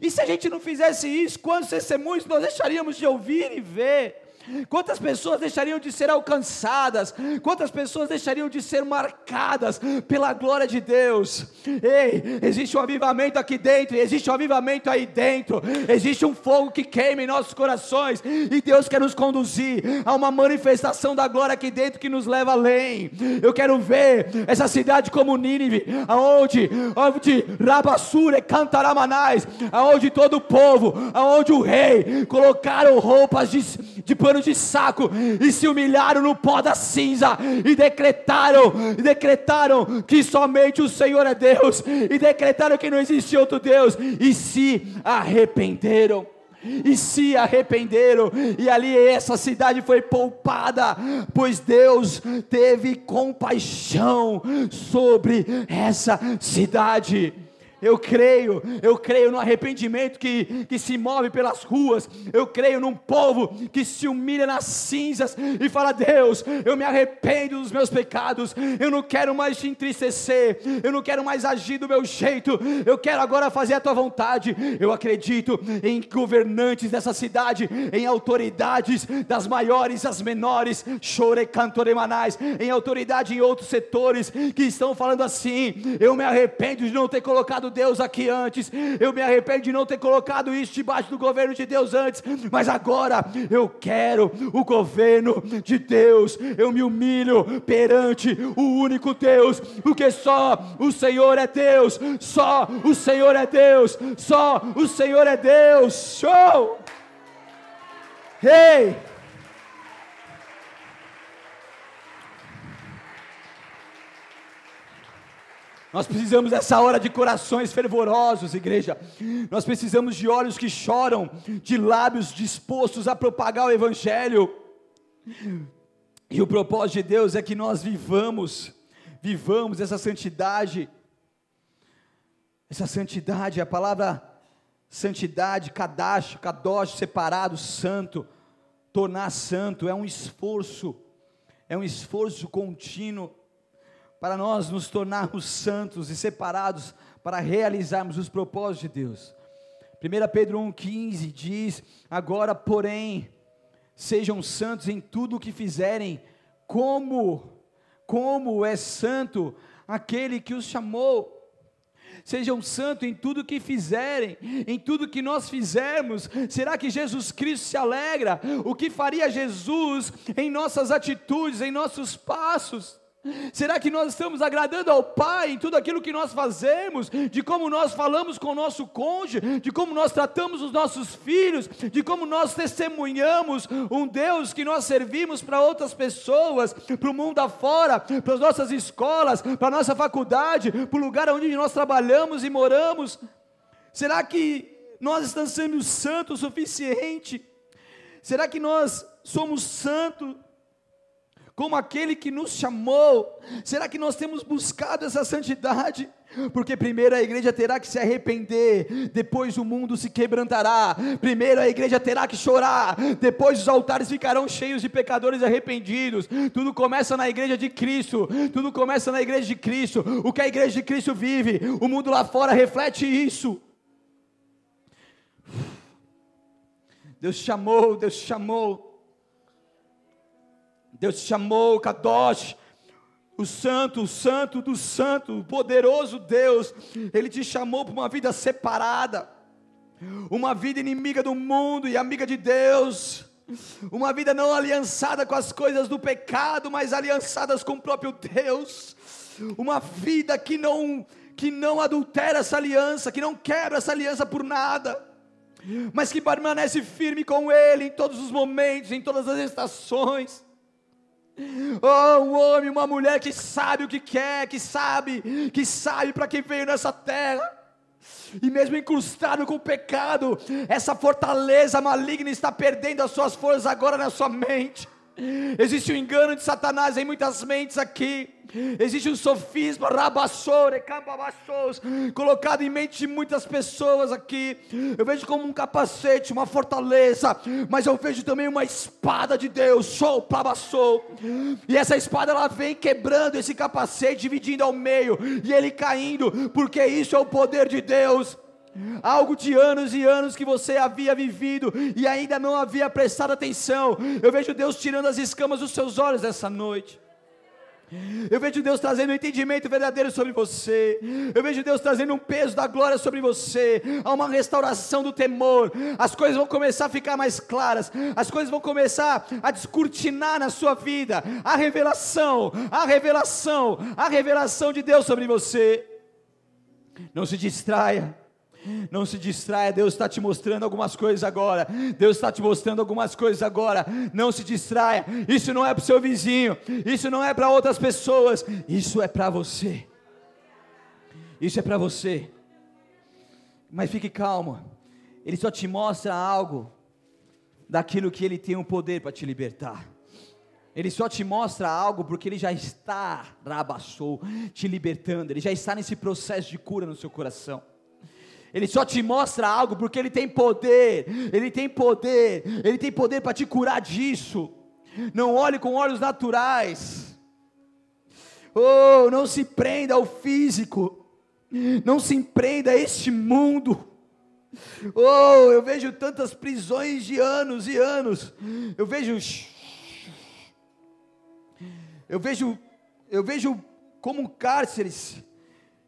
E se a gente não fizesse isso, quantos testemunhos nós deixaríamos de ouvir e ver? Quantas pessoas deixariam de ser alcançadas? Quantas pessoas deixariam de ser marcadas pela glória de Deus? Ei, existe um avivamento aqui dentro, existe um avivamento aí dentro, existe um fogo que queima em nossos corações, e Deus quer nos conduzir a uma manifestação da glória aqui dentro que nos leva além. Eu quero ver essa cidade como Nínive, aonde, onde Rabassure cantaramanais, aonde todo o povo, aonde o rei colocaram roupas de, de pano de saco e se humilharam no pó da cinza e decretaram, e decretaram que somente o Senhor é Deus e decretaram que não existe outro Deus e se arrependeram e se arrependeram, e ali essa cidade foi poupada, pois Deus teve compaixão sobre essa cidade. Eu creio, eu creio no arrependimento que, que se move pelas ruas. Eu creio num povo que se humilha nas cinzas e fala: Deus, eu me arrependo dos meus pecados. Eu não quero mais te entristecer. Eu não quero mais agir do meu jeito. Eu quero agora fazer a tua vontade. Eu acredito em governantes dessa cidade, em autoridades das maiores às menores, chore cantoremanais, em autoridade em outros setores que estão falando assim: Eu me arrependo de não ter colocado Deus aqui antes. Eu me arrependo de não ter colocado isso debaixo do governo de Deus antes, mas agora eu quero o governo de Deus. Eu me humilho perante o único Deus, porque só o Senhor é Deus, só o Senhor é Deus, só o Senhor é Deus. Show! Hey! Nós precisamos dessa hora de corações fervorosos, igreja. Nós precisamos de olhos que choram, de lábios dispostos a propagar o Evangelho. E o propósito de Deus é que nós vivamos, vivamos essa santidade. Essa santidade, a palavra santidade, kadash, kadosh, separado, santo, tornar santo, é um esforço, é um esforço contínuo para nós nos tornarmos santos e separados para realizarmos os propósitos de Deus. 1 Pedro 1,15 diz: Agora, porém, Sejam santos em tudo o que fizerem, como, como é santo aquele que os chamou. Sejam santos em tudo que fizerem, em tudo que nós fizermos. Será que Jesus Cristo se alegra? O que faria Jesus em nossas atitudes, em nossos passos? Será que nós estamos agradando ao Pai em tudo aquilo que nós fazemos, de como nós falamos com o nosso cônjuge, de como nós tratamos os nossos filhos, de como nós testemunhamos um Deus que nós servimos para outras pessoas, para o mundo afora, para as nossas escolas, para a nossa faculdade, para o lugar onde nós trabalhamos e moramos? Será que nós estamos sendo santos o suficiente? Será que nós somos santos como aquele que nos chamou? Será que nós temos buscado essa santidade? Porque primeiro a igreja terá que se arrepender, depois o mundo se quebrantará. Primeiro a igreja terá que chorar, depois os altares ficarão cheios de pecadores arrependidos. Tudo começa na igreja de Cristo, tudo começa na igreja de Cristo. O que a igreja de Cristo vive, o mundo lá fora reflete isso. Deus chamou, Deus chamou. Deus te chamou, Kadosh, o santo, o santo do santo, o poderoso Deus, Ele te chamou para uma vida separada, uma vida inimiga do mundo e amiga de Deus, uma vida não aliançada com as coisas do pecado, mas aliançadas com o próprio Deus, uma vida que não que não adultera essa aliança, que não quebra essa aliança por nada, mas que permanece firme com Ele em todos os momentos, em todas as estações. Oh, um homem, uma mulher que sabe o que quer, que sabe, que sabe para quem veio nessa terra. E mesmo incrustado com o pecado, essa fortaleza maligna está perdendo as suas forças agora na sua mente. Existe o um engano de Satanás em muitas mentes aqui. Existe um sofisma, rabassore, cambabassous, colocado em mente de muitas pessoas aqui. Eu vejo como um capacete, uma fortaleza, mas eu vejo também uma espada de Deus, show, plabassou. E essa espada ela vem quebrando esse capacete, dividindo ao meio, e ele caindo, porque isso é o poder de Deus. Algo de anos e anos que você havia vivido e ainda não havia prestado atenção. Eu vejo Deus tirando as escamas dos seus olhos essa noite. Eu vejo Deus trazendo um entendimento verdadeiro sobre você. Eu vejo Deus trazendo um peso da glória sobre você. Há uma restauração do temor. As coisas vão começar a ficar mais claras. As coisas vão começar a descortinar na sua vida. A revelação, a revelação, a revelação de Deus sobre você. Não se distraia. Não se distraia, Deus está te mostrando algumas coisas agora. Deus está te mostrando algumas coisas agora. Não se distraia. Isso não é para o seu vizinho. Isso não é para outras pessoas. Isso é para você. Isso é para você. Mas fique calmo. Ele só te mostra algo daquilo que ele tem o poder para te libertar. Ele só te mostra algo porque ele já está, rabassou, te libertando. Ele já está nesse processo de cura no seu coração. Ele só te mostra algo porque ele tem poder. Ele tem poder. Ele tem poder para te curar disso. Não olhe com olhos naturais. Oh, não se prenda ao físico. Não se prenda a este mundo. Oh, eu vejo tantas prisões de anos e anos. Eu vejo Eu vejo eu vejo como cárceres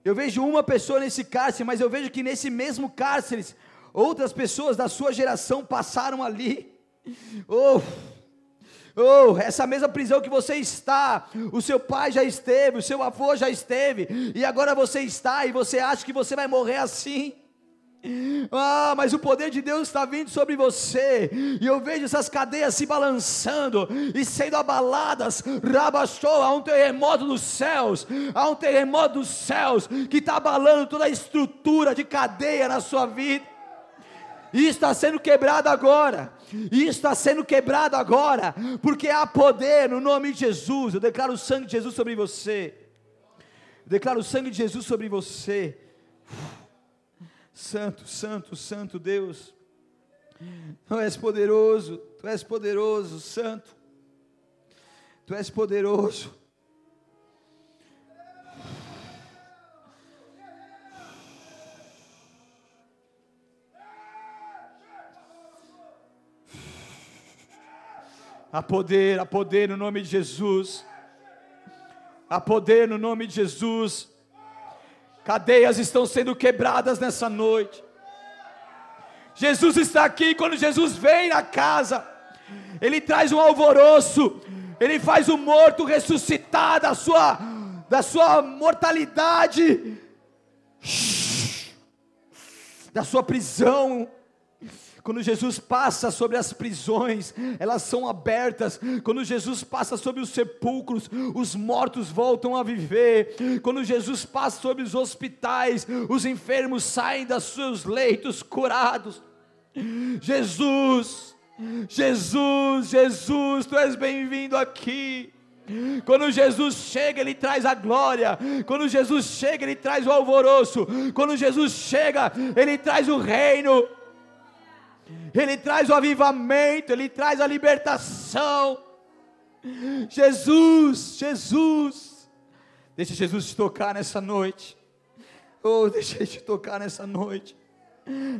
eu vejo uma pessoa nesse cárcere, mas eu vejo que nesse mesmo cárcere, outras pessoas da sua geração passaram ali. Oh, oh, essa mesma prisão que você está, o seu pai já esteve, o seu avô já esteve, e agora você está e você acha que você vai morrer assim. Ah, mas o poder de Deus está vindo sobre você, e eu vejo essas cadeias se balançando e sendo abaladas. Rabachou, há um terremoto dos céus, há um terremoto dos céus que está abalando toda a estrutura de cadeia na sua vida. E está sendo quebrado agora. E está sendo quebrado agora, porque há poder no nome de Jesus. Eu declaro o sangue de Jesus sobre você. Eu declaro o sangue de Jesus sobre você. Santo, Santo, Santo Deus. Tu és poderoso, Tu és poderoso, Santo. Tu és poderoso. Há poder, há poder no nome de Jesus. Há poder no nome de Jesus. Cadeias estão sendo quebradas nessa noite. Jesus está aqui. Quando Jesus vem na casa, Ele traz um alvoroço. Ele faz o morto ressuscitar da sua, da sua mortalidade, da sua prisão. Quando Jesus passa sobre as prisões, elas são abertas. Quando Jesus passa sobre os sepulcros, os mortos voltam a viver. Quando Jesus passa sobre os hospitais, os enfermos saem dos seus leitos curados. Jesus, Jesus, Jesus, tu és bem-vindo aqui. Quando Jesus chega, Ele traz a glória. Quando Jesus chega, Ele traz o alvoroço. Quando Jesus chega, Ele traz o reino. Ele traz o avivamento, Ele traz a libertação. Jesus, Jesus, deixa Jesus te tocar nessa noite. Oh, deixa Ele te tocar nessa noite.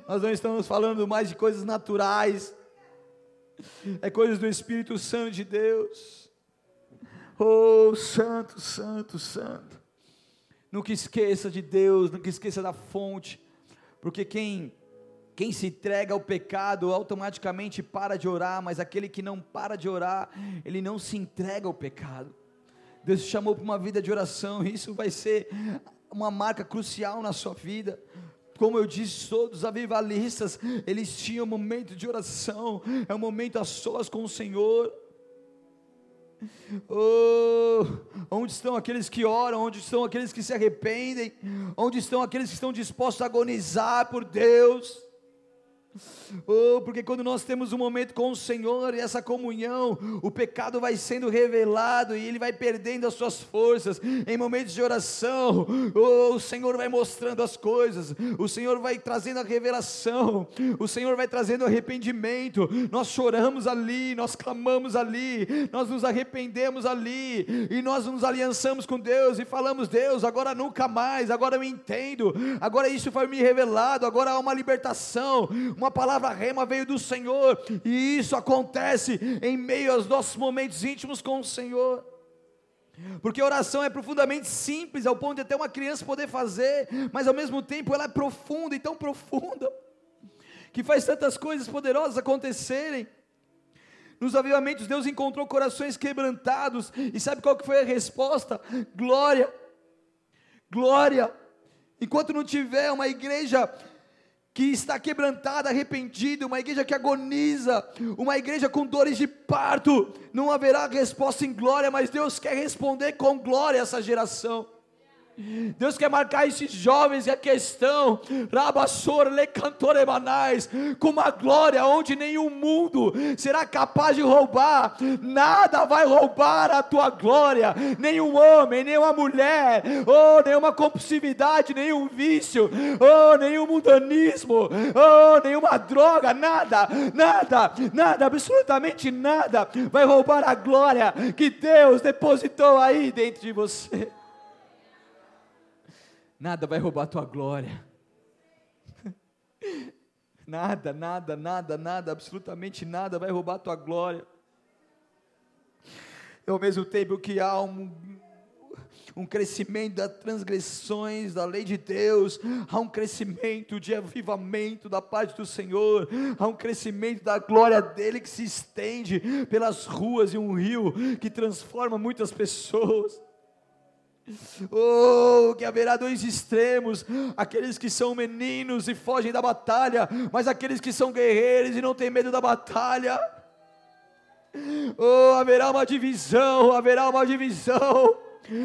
Nós não estamos falando mais de coisas naturais, é coisas do Espírito Santo de Deus. Oh, Santo, Santo, Santo. Nunca esqueça de Deus, nunca esqueça da fonte, porque quem quem se entrega ao pecado automaticamente para de orar, mas aquele que não para de orar, ele não se entrega ao pecado. Deus te chamou para uma vida de oração, e isso vai ser uma marca crucial na sua vida. Como eu disse, todos os avivalistas, eles tinham um momento de oração, é um momento a sós com o Senhor. Oh, onde estão aqueles que oram? Onde estão aqueles que se arrependem? Onde estão aqueles que estão dispostos a agonizar por Deus? Oh, porque quando nós temos um momento com o Senhor e essa comunhão, o pecado vai sendo revelado e ele vai perdendo as suas forças. Em momentos de oração, oh, o Senhor vai mostrando as coisas, o Senhor vai trazendo a revelação, o Senhor vai trazendo arrependimento. Nós choramos ali, nós clamamos ali, nós nos arrependemos ali e nós nos aliançamos com Deus e falamos: Deus, agora nunca mais, agora eu entendo, agora isso foi me revelado, agora há uma libertação uma palavra rema veio do Senhor, e isso acontece em meio aos nossos momentos íntimos com o Senhor. Porque a oração é profundamente simples, ao ponto de até uma criança poder fazer, mas ao mesmo tempo ela é profunda e tão profunda, que faz tantas coisas poderosas acontecerem. Nos avivamentos, Deus encontrou corações quebrantados, e sabe qual que foi a resposta? Glória, glória. Enquanto não tiver uma igreja que está quebrantada, arrependida, uma igreja que agoniza, uma igreja com dores de parto, não haverá resposta em glória, mas Deus quer responder com glória a essa geração. Deus quer marcar esses jovens e a questão, Rabassor, Lecantoremanais, com uma glória onde nenhum mundo será capaz de roubar, nada vai roubar a tua glória, nenhum homem, nenhuma mulher, oh, nenhuma compulsividade, nenhum vício, oh, nenhum mundanismo, oh, nenhuma droga, nada, nada, nada, absolutamente nada vai roubar a glória que Deus depositou aí dentro de você nada vai roubar a tua glória. nada, nada, nada, nada, absolutamente nada vai roubar a tua glória. E ao mesmo tempo que há um, um crescimento das transgressões da lei de Deus, há um crescimento de avivamento da parte do Senhor, há um crescimento da glória dele que se estende pelas ruas e um rio que transforma muitas pessoas. Oh, que haverá dois extremos: aqueles que são meninos e fogem da batalha, mas aqueles que são guerreiros e não têm medo da batalha. Oh, haverá uma divisão, haverá uma divisão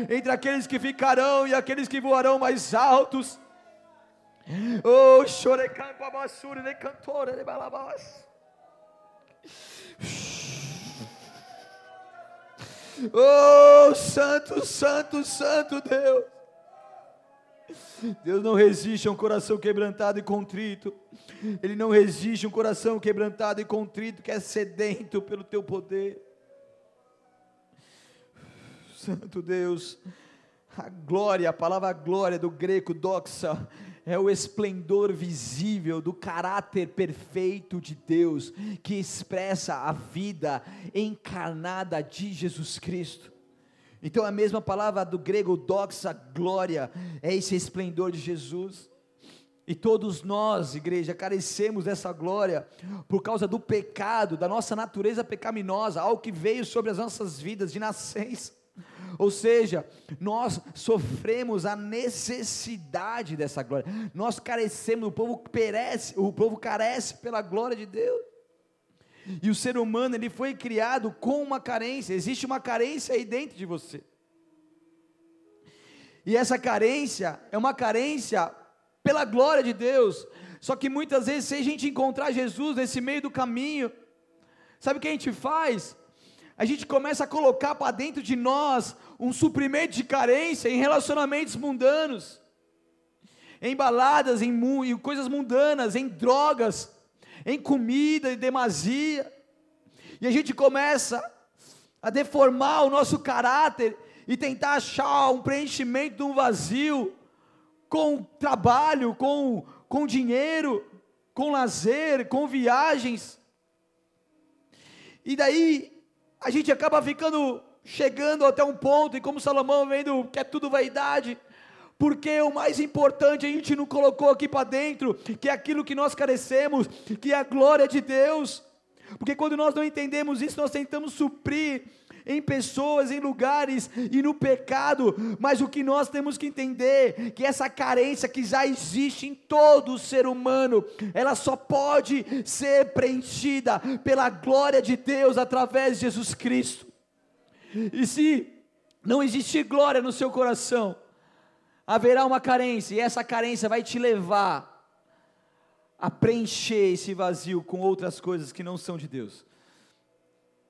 entre aqueles que ficarão e aqueles que voarão mais altos. Oh, chorecampo abassure de cantora de balabás. Oh, santo, santo, santo Deus. Deus não resiste a um coração quebrantado e contrito. Ele não resiste a um coração quebrantado e contrito que é sedento pelo teu poder. Santo Deus, a glória, a palavra glória do grego doxa, é o esplendor visível do caráter perfeito de Deus, que expressa a vida encarnada de Jesus Cristo. Então a mesma palavra do grego doxa, glória, é esse esplendor de Jesus. E todos nós, igreja, carecemos dessa glória por causa do pecado, da nossa natureza pecaminosa, algo que veio sobre as nossas vidas de nascença. Ou seja, nós sofremos a necessidade dessa glória. Nós carecemos, o povo perece, o povo carece pela glória de Deus. E o ser humano, ele foi criado com uma carência, existe uma carência aí dentro de você. E essa carência é uma carência pela glória de Deus. Só que muitas vezes, se a gente encontrar Jesus nesse meio do caminho, sabe o que a gente faz? A gente começa a colocar para dentro de nós um suprimento de carência em relacionamentos mundanos, em baladas, em, em coisas mundanas, em drogas, em comida, em demasia. E a gente começa a deformar o nosso caráter e tentar achar um preenchimento de um vazio com trabalho, com, com dinheiro, com lazer, com viagens. E daí a gente acaba ficando chegando até um ponto, e como Salomão vendo que é tudo vaidade, porque o mais importante a gente não colocou aqui para dentro, que é aquilo que nós carecemos, que é a glória de Deus. Porque quando nós não entendemos isso, nós tentamos suprir em pessoas, em lugares e no pecado, mas o que nós temos que entender que essa carência que já existe em todo ser humano, ela só pode ser preenchida pela glória de Deus através de Jesus Cristo. E se não existir glória no seu coração, haverá uma carência, e essa carência vai te levar a preencher esse vazio com outras coisas que não são de Deus.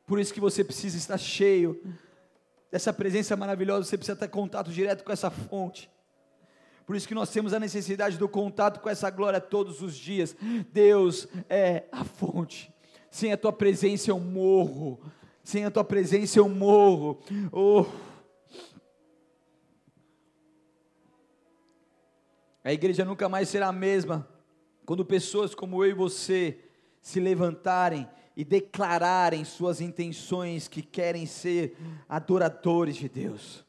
Por isso que você precisa estar cheio dessa presença maravilhosa, você precisa ter contato direto com essa fonte. Por isso que nós temos a necessidade do contato com essa glória todos os dias. Deus é a fonte. Sem a tua presença eu morro. Sem a tua presença eu morro. Oh. A igreja nunca mais será a mesma quando pessoas como eu e você se levantarem e declararem suas intenções que querem ser adoradores de Deus.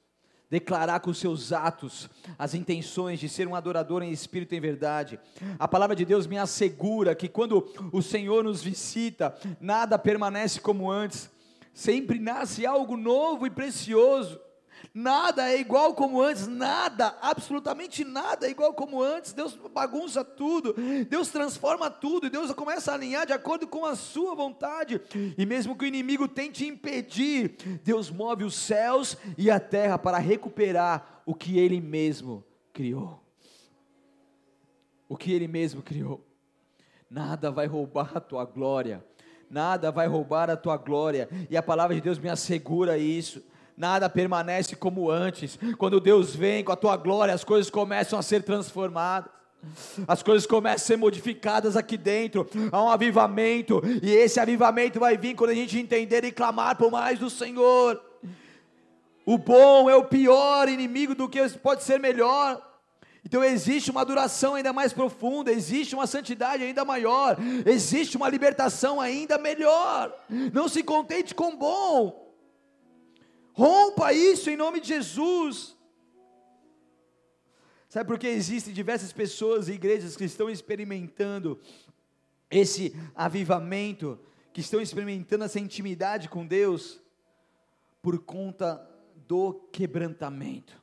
Declarar com seus atos as intenções de ser um adorador em espírito e em verdade. A palavra de Deus me assegura que quando o Senhor nos visita, nada permanece como antes sempre nasce algo novo e precioso. Nada é igual como antes, nada, absolutamente nada é igual como antes. Deus bagunça tudo, Deus transforma tudo, e Deus começa a alinhar de acordo com a sua vontade. E mesmo que o inimigo tente impedir, Deus move os céus e a terra para recuperar o que ele mesmo criou. O que ele mesmo criou. Nada vai roubar a tua glória nada vai roubar a tua glória, e a palavra de Deus me assegura isso. Nada permanece como antes. Quando Deus vem com a tua glória, as coisas começam a ser transformadas. As coisas começam a ser modificadas aqui dentro, há um avivamento, e esse avivamento vai vir quando a gente entender e clamar por mais do Senhor. O bom é o pior inimigo do que pode ser melhor. Então existe uma duração ainda mais profunda, existe uma santidade ainda maior, existe uma libertação ainda melhor. Não se contente com bom. Rompa isso em nome de Jesus. Sabe por que existem diversas pessoas e igrejas que estão experimentando esse avivamento, que estão experimentando essa intimidade com Deus? Por conta do quebrantamento.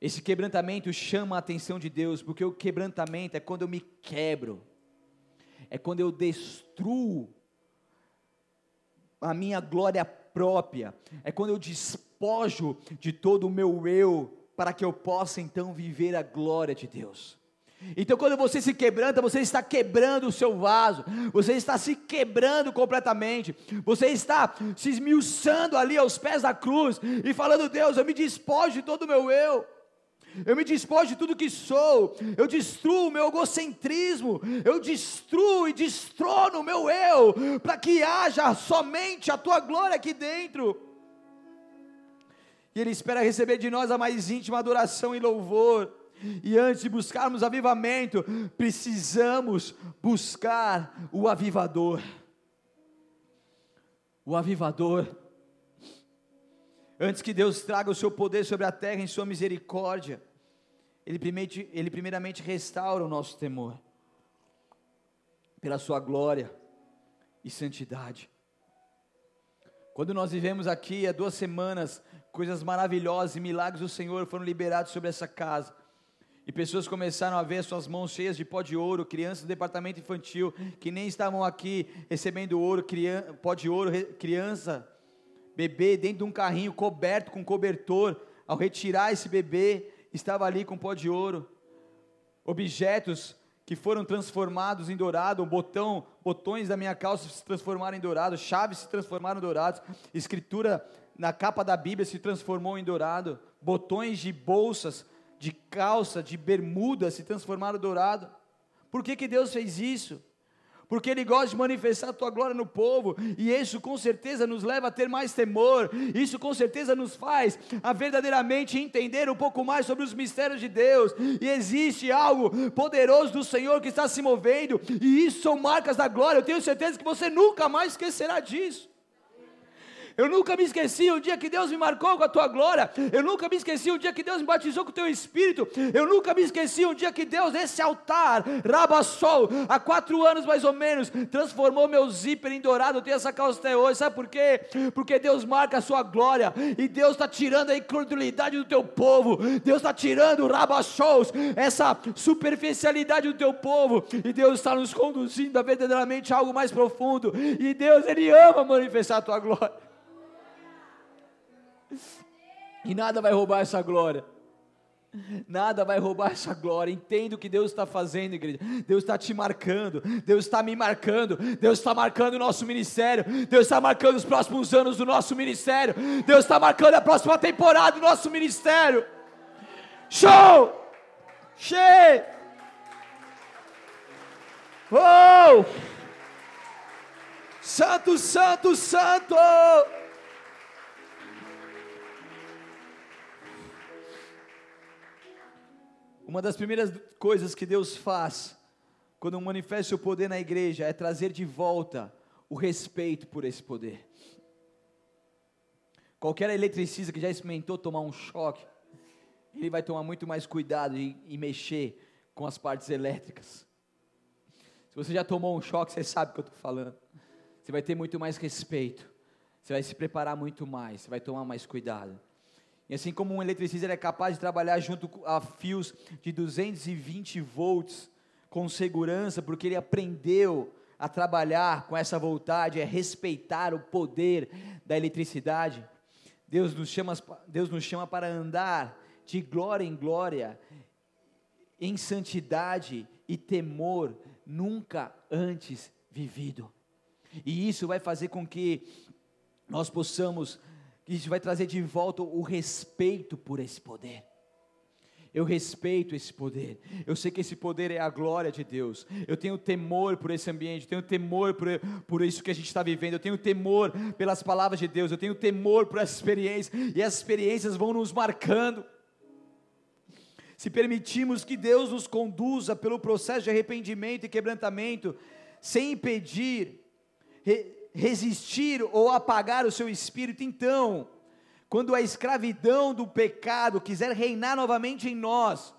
Esse quebrantamento chama a atenção de Deus, porque o quebrantamento é quando eu me quebro, é quando eu destruo a minha glória própria, é quando eu despojo de todo o meu eu, para que eu possa então viver a glória de Deus. Então, quando você se quebranta, você está quebrando o seu vaso, você está se quebrando completamente, você está se esmiuçando ali aos pés da cruz e falando: Deus, eu me despojo de todo o meu eu eu me despojo de tudo que sou, eu destruo o meu egocentrismo, eu destruo e destrono o meu eu, para que haja somente a tua glória aqui dentro. E Ele espera receber de nós a mais íntima adoração e louvor. E antes de buscarmos avivamento, precisamos buscar o avivador. O avivador. Antes que Deus traga o seu poder sobre a terra em sua misericórdia, Ele primeiramente, ele primeiramente restaura o nosso temor, pela sua glória e santidade. Quando nós vivemos aqui há duas semanas, coisas maravilhosas e milagres do Senhor foram liberados sobre essa casa. E pessoas começaram a ver suas mãos cheias de pó de ouro, crianças do departamento infantil que nem estavam aqui recebendo ouro, pó de ouro, criança, bebê dentro de um carrinho coberto com cobertor. Ao retirar esse bebê, estava ali com pó de ouro. Objetos que foram transformados em dourado, botão, botões da minha calça se transformaram em dourado, chaves se transformaram em dourados, escritura na capa da Bíblia se transformou em dourado, botões de bolsas de calça, de bermuda se transformaram dourado. Por que, que Deus fez isso? Porque Ele gosta de manifestar a tua glória no povo, e isso com certeza nos leva a ter mais temor, isso com certeza nos faz a verdadeiramente entender um pouco mais sobre os mistérios de Deus, e existe algo poderoso do Senhor que está se movendo, e isso são marcas da glória, eu tenho certeza que você nunca mais esquecerá disso. Eu nunca me esqueci o dia que Deus me marcou com a tua glória. Eu nunca me esqueci o dia que Deus me batizou com o teu espírito. Eu nunca me esqueci o dia que Deus, esse altar, Rabassol, há quatro anos mais ou menos, transformou meu zíper em dourado. Eu tenho essa calça até hoje. Sabe por quê? Porque Deus marca a sua glória. E Deus está tirando a incredulidade do teu povo. Deus está tirando, Rabassols, essa superficialidade do teu povo. E Deus está nos conduzindo a verdadeiramente algo mais profundo. E Deus, Ele ama manifestar a tua glória. E nada vai roubar essa glória. Nada vai roubar essa glória. Entenda o que Deus está fazendo, igreja. Deus está te marcando. Deus está me marcando. Deus está marcando o nosso ministério. Deus está marcando os próximos anos do nosso ministério. Deus está marcando a próxima temporada do nosso ministério. Show! Cheio! Oh! Santo, Santo, Santo! Uma das primeiras coisas que Deus faz quando manifesta o poder na igreja é trazer de volta o respeito por esse poder. Qualquer eletricista que já experimentou tomar um choque, ele vai tomar muito mais cuidado em, em mexer com as partes elétricas. Se você já tomou um choque, você sabe o que eu estou falando. Você vai ter muito mais respeito. Você vai se preparar muito mais. Você vai tomar mais cuidado. E assim como um eletricista é capaz de trabalhar junto a fios de 220 volts com segurança, porque ele aprendeu a trabalhar com essa voltagem, é respeitar o poder da eletricidade. Deus nos chama, Deus nos chama para andar de glória em glória, em santidade e temor nunca antes vivido. E isso vai fazer com que nós possamos isso vai trazer de volta o respeito por esse poder. Eu respeito esse poder. Eu sei que esse poder é a glória de Deus. Eu tenho temor por esse ambiente. Eu tenho temor por, por isso que a gente está vivendo. Eu tenho temor pelas palavras de Deus. Eu tenho temor por essa experiência. E essas experiências vão nos marcando. Se permitirmos que Deus nos conduza pelo processo de arrependimento e quebrantamento, sem impedir, resistir ou apagar o seu espírito, então, quando a escravidão do pecado quiser reinar novamente em nós,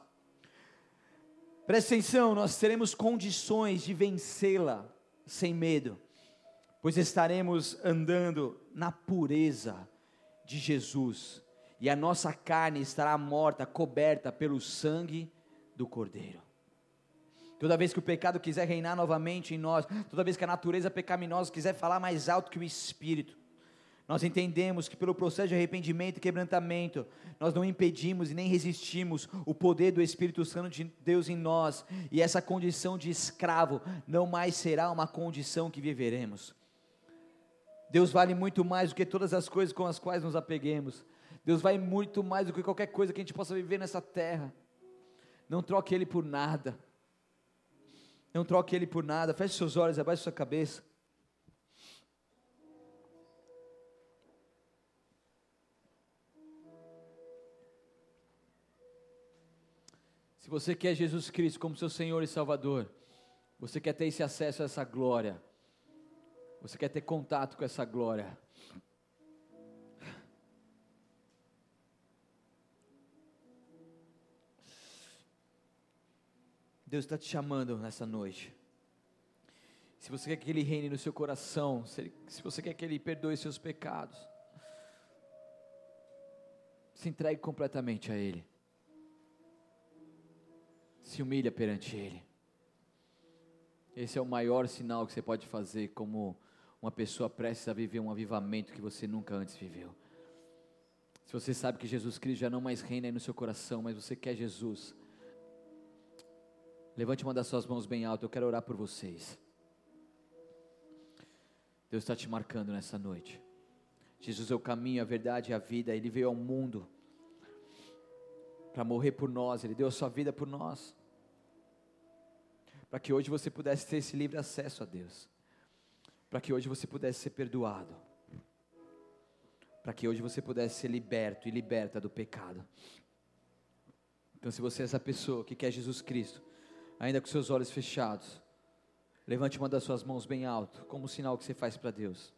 presta atenção, nós teremos condições de vencê-la sem medo, pois estaremos andando na pureza de Jesus, e a nossa carne estará morta, coberta pelo sangue do Cordeiro. Toda vez que o pecado quiser reinar novamente em nós, toda vez que a natureza pecaminosa quiser falar mais alto que o espírito, nós entendemos que pelo processo de arrependimento e quebrantamento, nós não impedimos e nem resistimos o poder do Espírito Santo de Deus em nós, e essa condição de escravo não mais será uma condição que viveremos. Deus vale muito mais do que todas as coisas com as quais nos apeguemos. Deus vale muito mais do que qualquer coisa que a gente possa viver nessa terra. Não troque Ele por nada. Não troque ele por nada. Feche seus olhos, abaixe sua cabeça. Se você quer Jesus Cristo como seu Senhor e Salvador, você quer ter esse acesso a essa glória, você quer ter contato com essa glória. Deus está te chamando nessa noite. Se você quer que Ele reine no seu coração, se, se você quer que Ele perdoe seus pecados, se entregue completamente a Ele. Se humilha perante Ele. Esse é o maior sinal que você pode fazer como uma pessoa prestes a viver um avivamento que você nunca antes viveu. Se você sabe que Jesus Cristo já não mais reina aí no seu coração, mas você quer Jesus, levante uma das suas mãos bem alto, eu quero orar por vocês. Deus está te marcando nessa noite. Jesus é o caminho, a verdade e a vida. Ele veio ao mundo para morrer por nós, Ele deu a sua vida por nós para que hoje você pudesse ter esse livre acesso a Deus, para que hoje você pudesse ser perdoado, para que hoje você pudesse ser liberto e liberta do pecado. Então, se você é essa pessoa que quer Jesus Cristo, ainda com seus olhos fechados, levante uma das suas mãos bem alto, como sinal que você faz para Deus.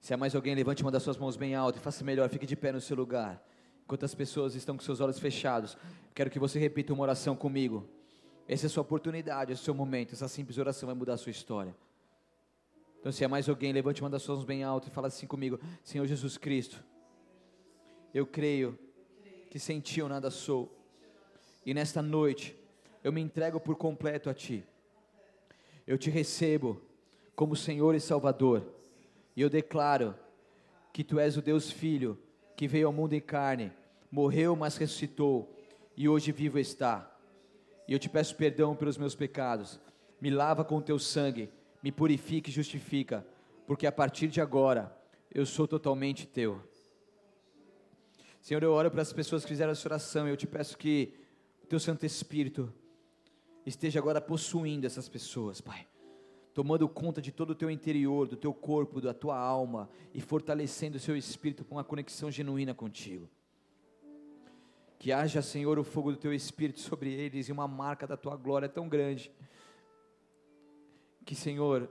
Se há mais alguém, levante uma das suas mãos bem alto e faça melhor, fique de pé no seu lugar. Enquanto as pessoas estão com seus olhos fechados, quero que você repita uma oração comigo. Essa é a sua oportunidade, esse é o seu momento. Essa simples oração vai mudar a sua história. Então, se há mais alguém, levante uma das suas mãos bem alto e fala assim comigo: Senhor Jesus Cristo, eu creio que sem ti eu nada sou, e nesta noite eu me entrego por completo a ti. Eu te recebo como Senhor e Salvador, e eu declaro que tu és o Deus Filho que veio ao mundo em carne morreu, mas ressuscitou, e hoje vivo está. E eu te peço perdão pelos meus pecados, me lava com teu sangue, me purifica e justifica, porque a partir de agora eu sou totalmente teu. Senhor, eu oro para as pessoas que fizeram essa oração, e eu te peço que teu Santo Espírito esteja agora possuindo essas pessoas, Pai tomando conta de todo o teu interior, do teu corpo, da tua alma e fortalecendo o seu espírito com uma conexão genuína contigo. Que haja, Senhor, o fogo do teu espírito sobre eles e uma marca da tua glória tão grande. Que, Senhor,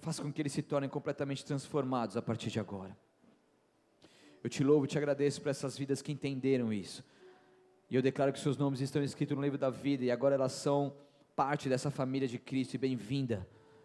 faça com que eles se tornem completamente transformados a partir de agora. Eu te louvo e te agradeço por essas vidas que entenderam isso. E eu declaro que seus nomes estão escritos no livro da vida e agora elas são parte dessa família de Cristo e bem-vinda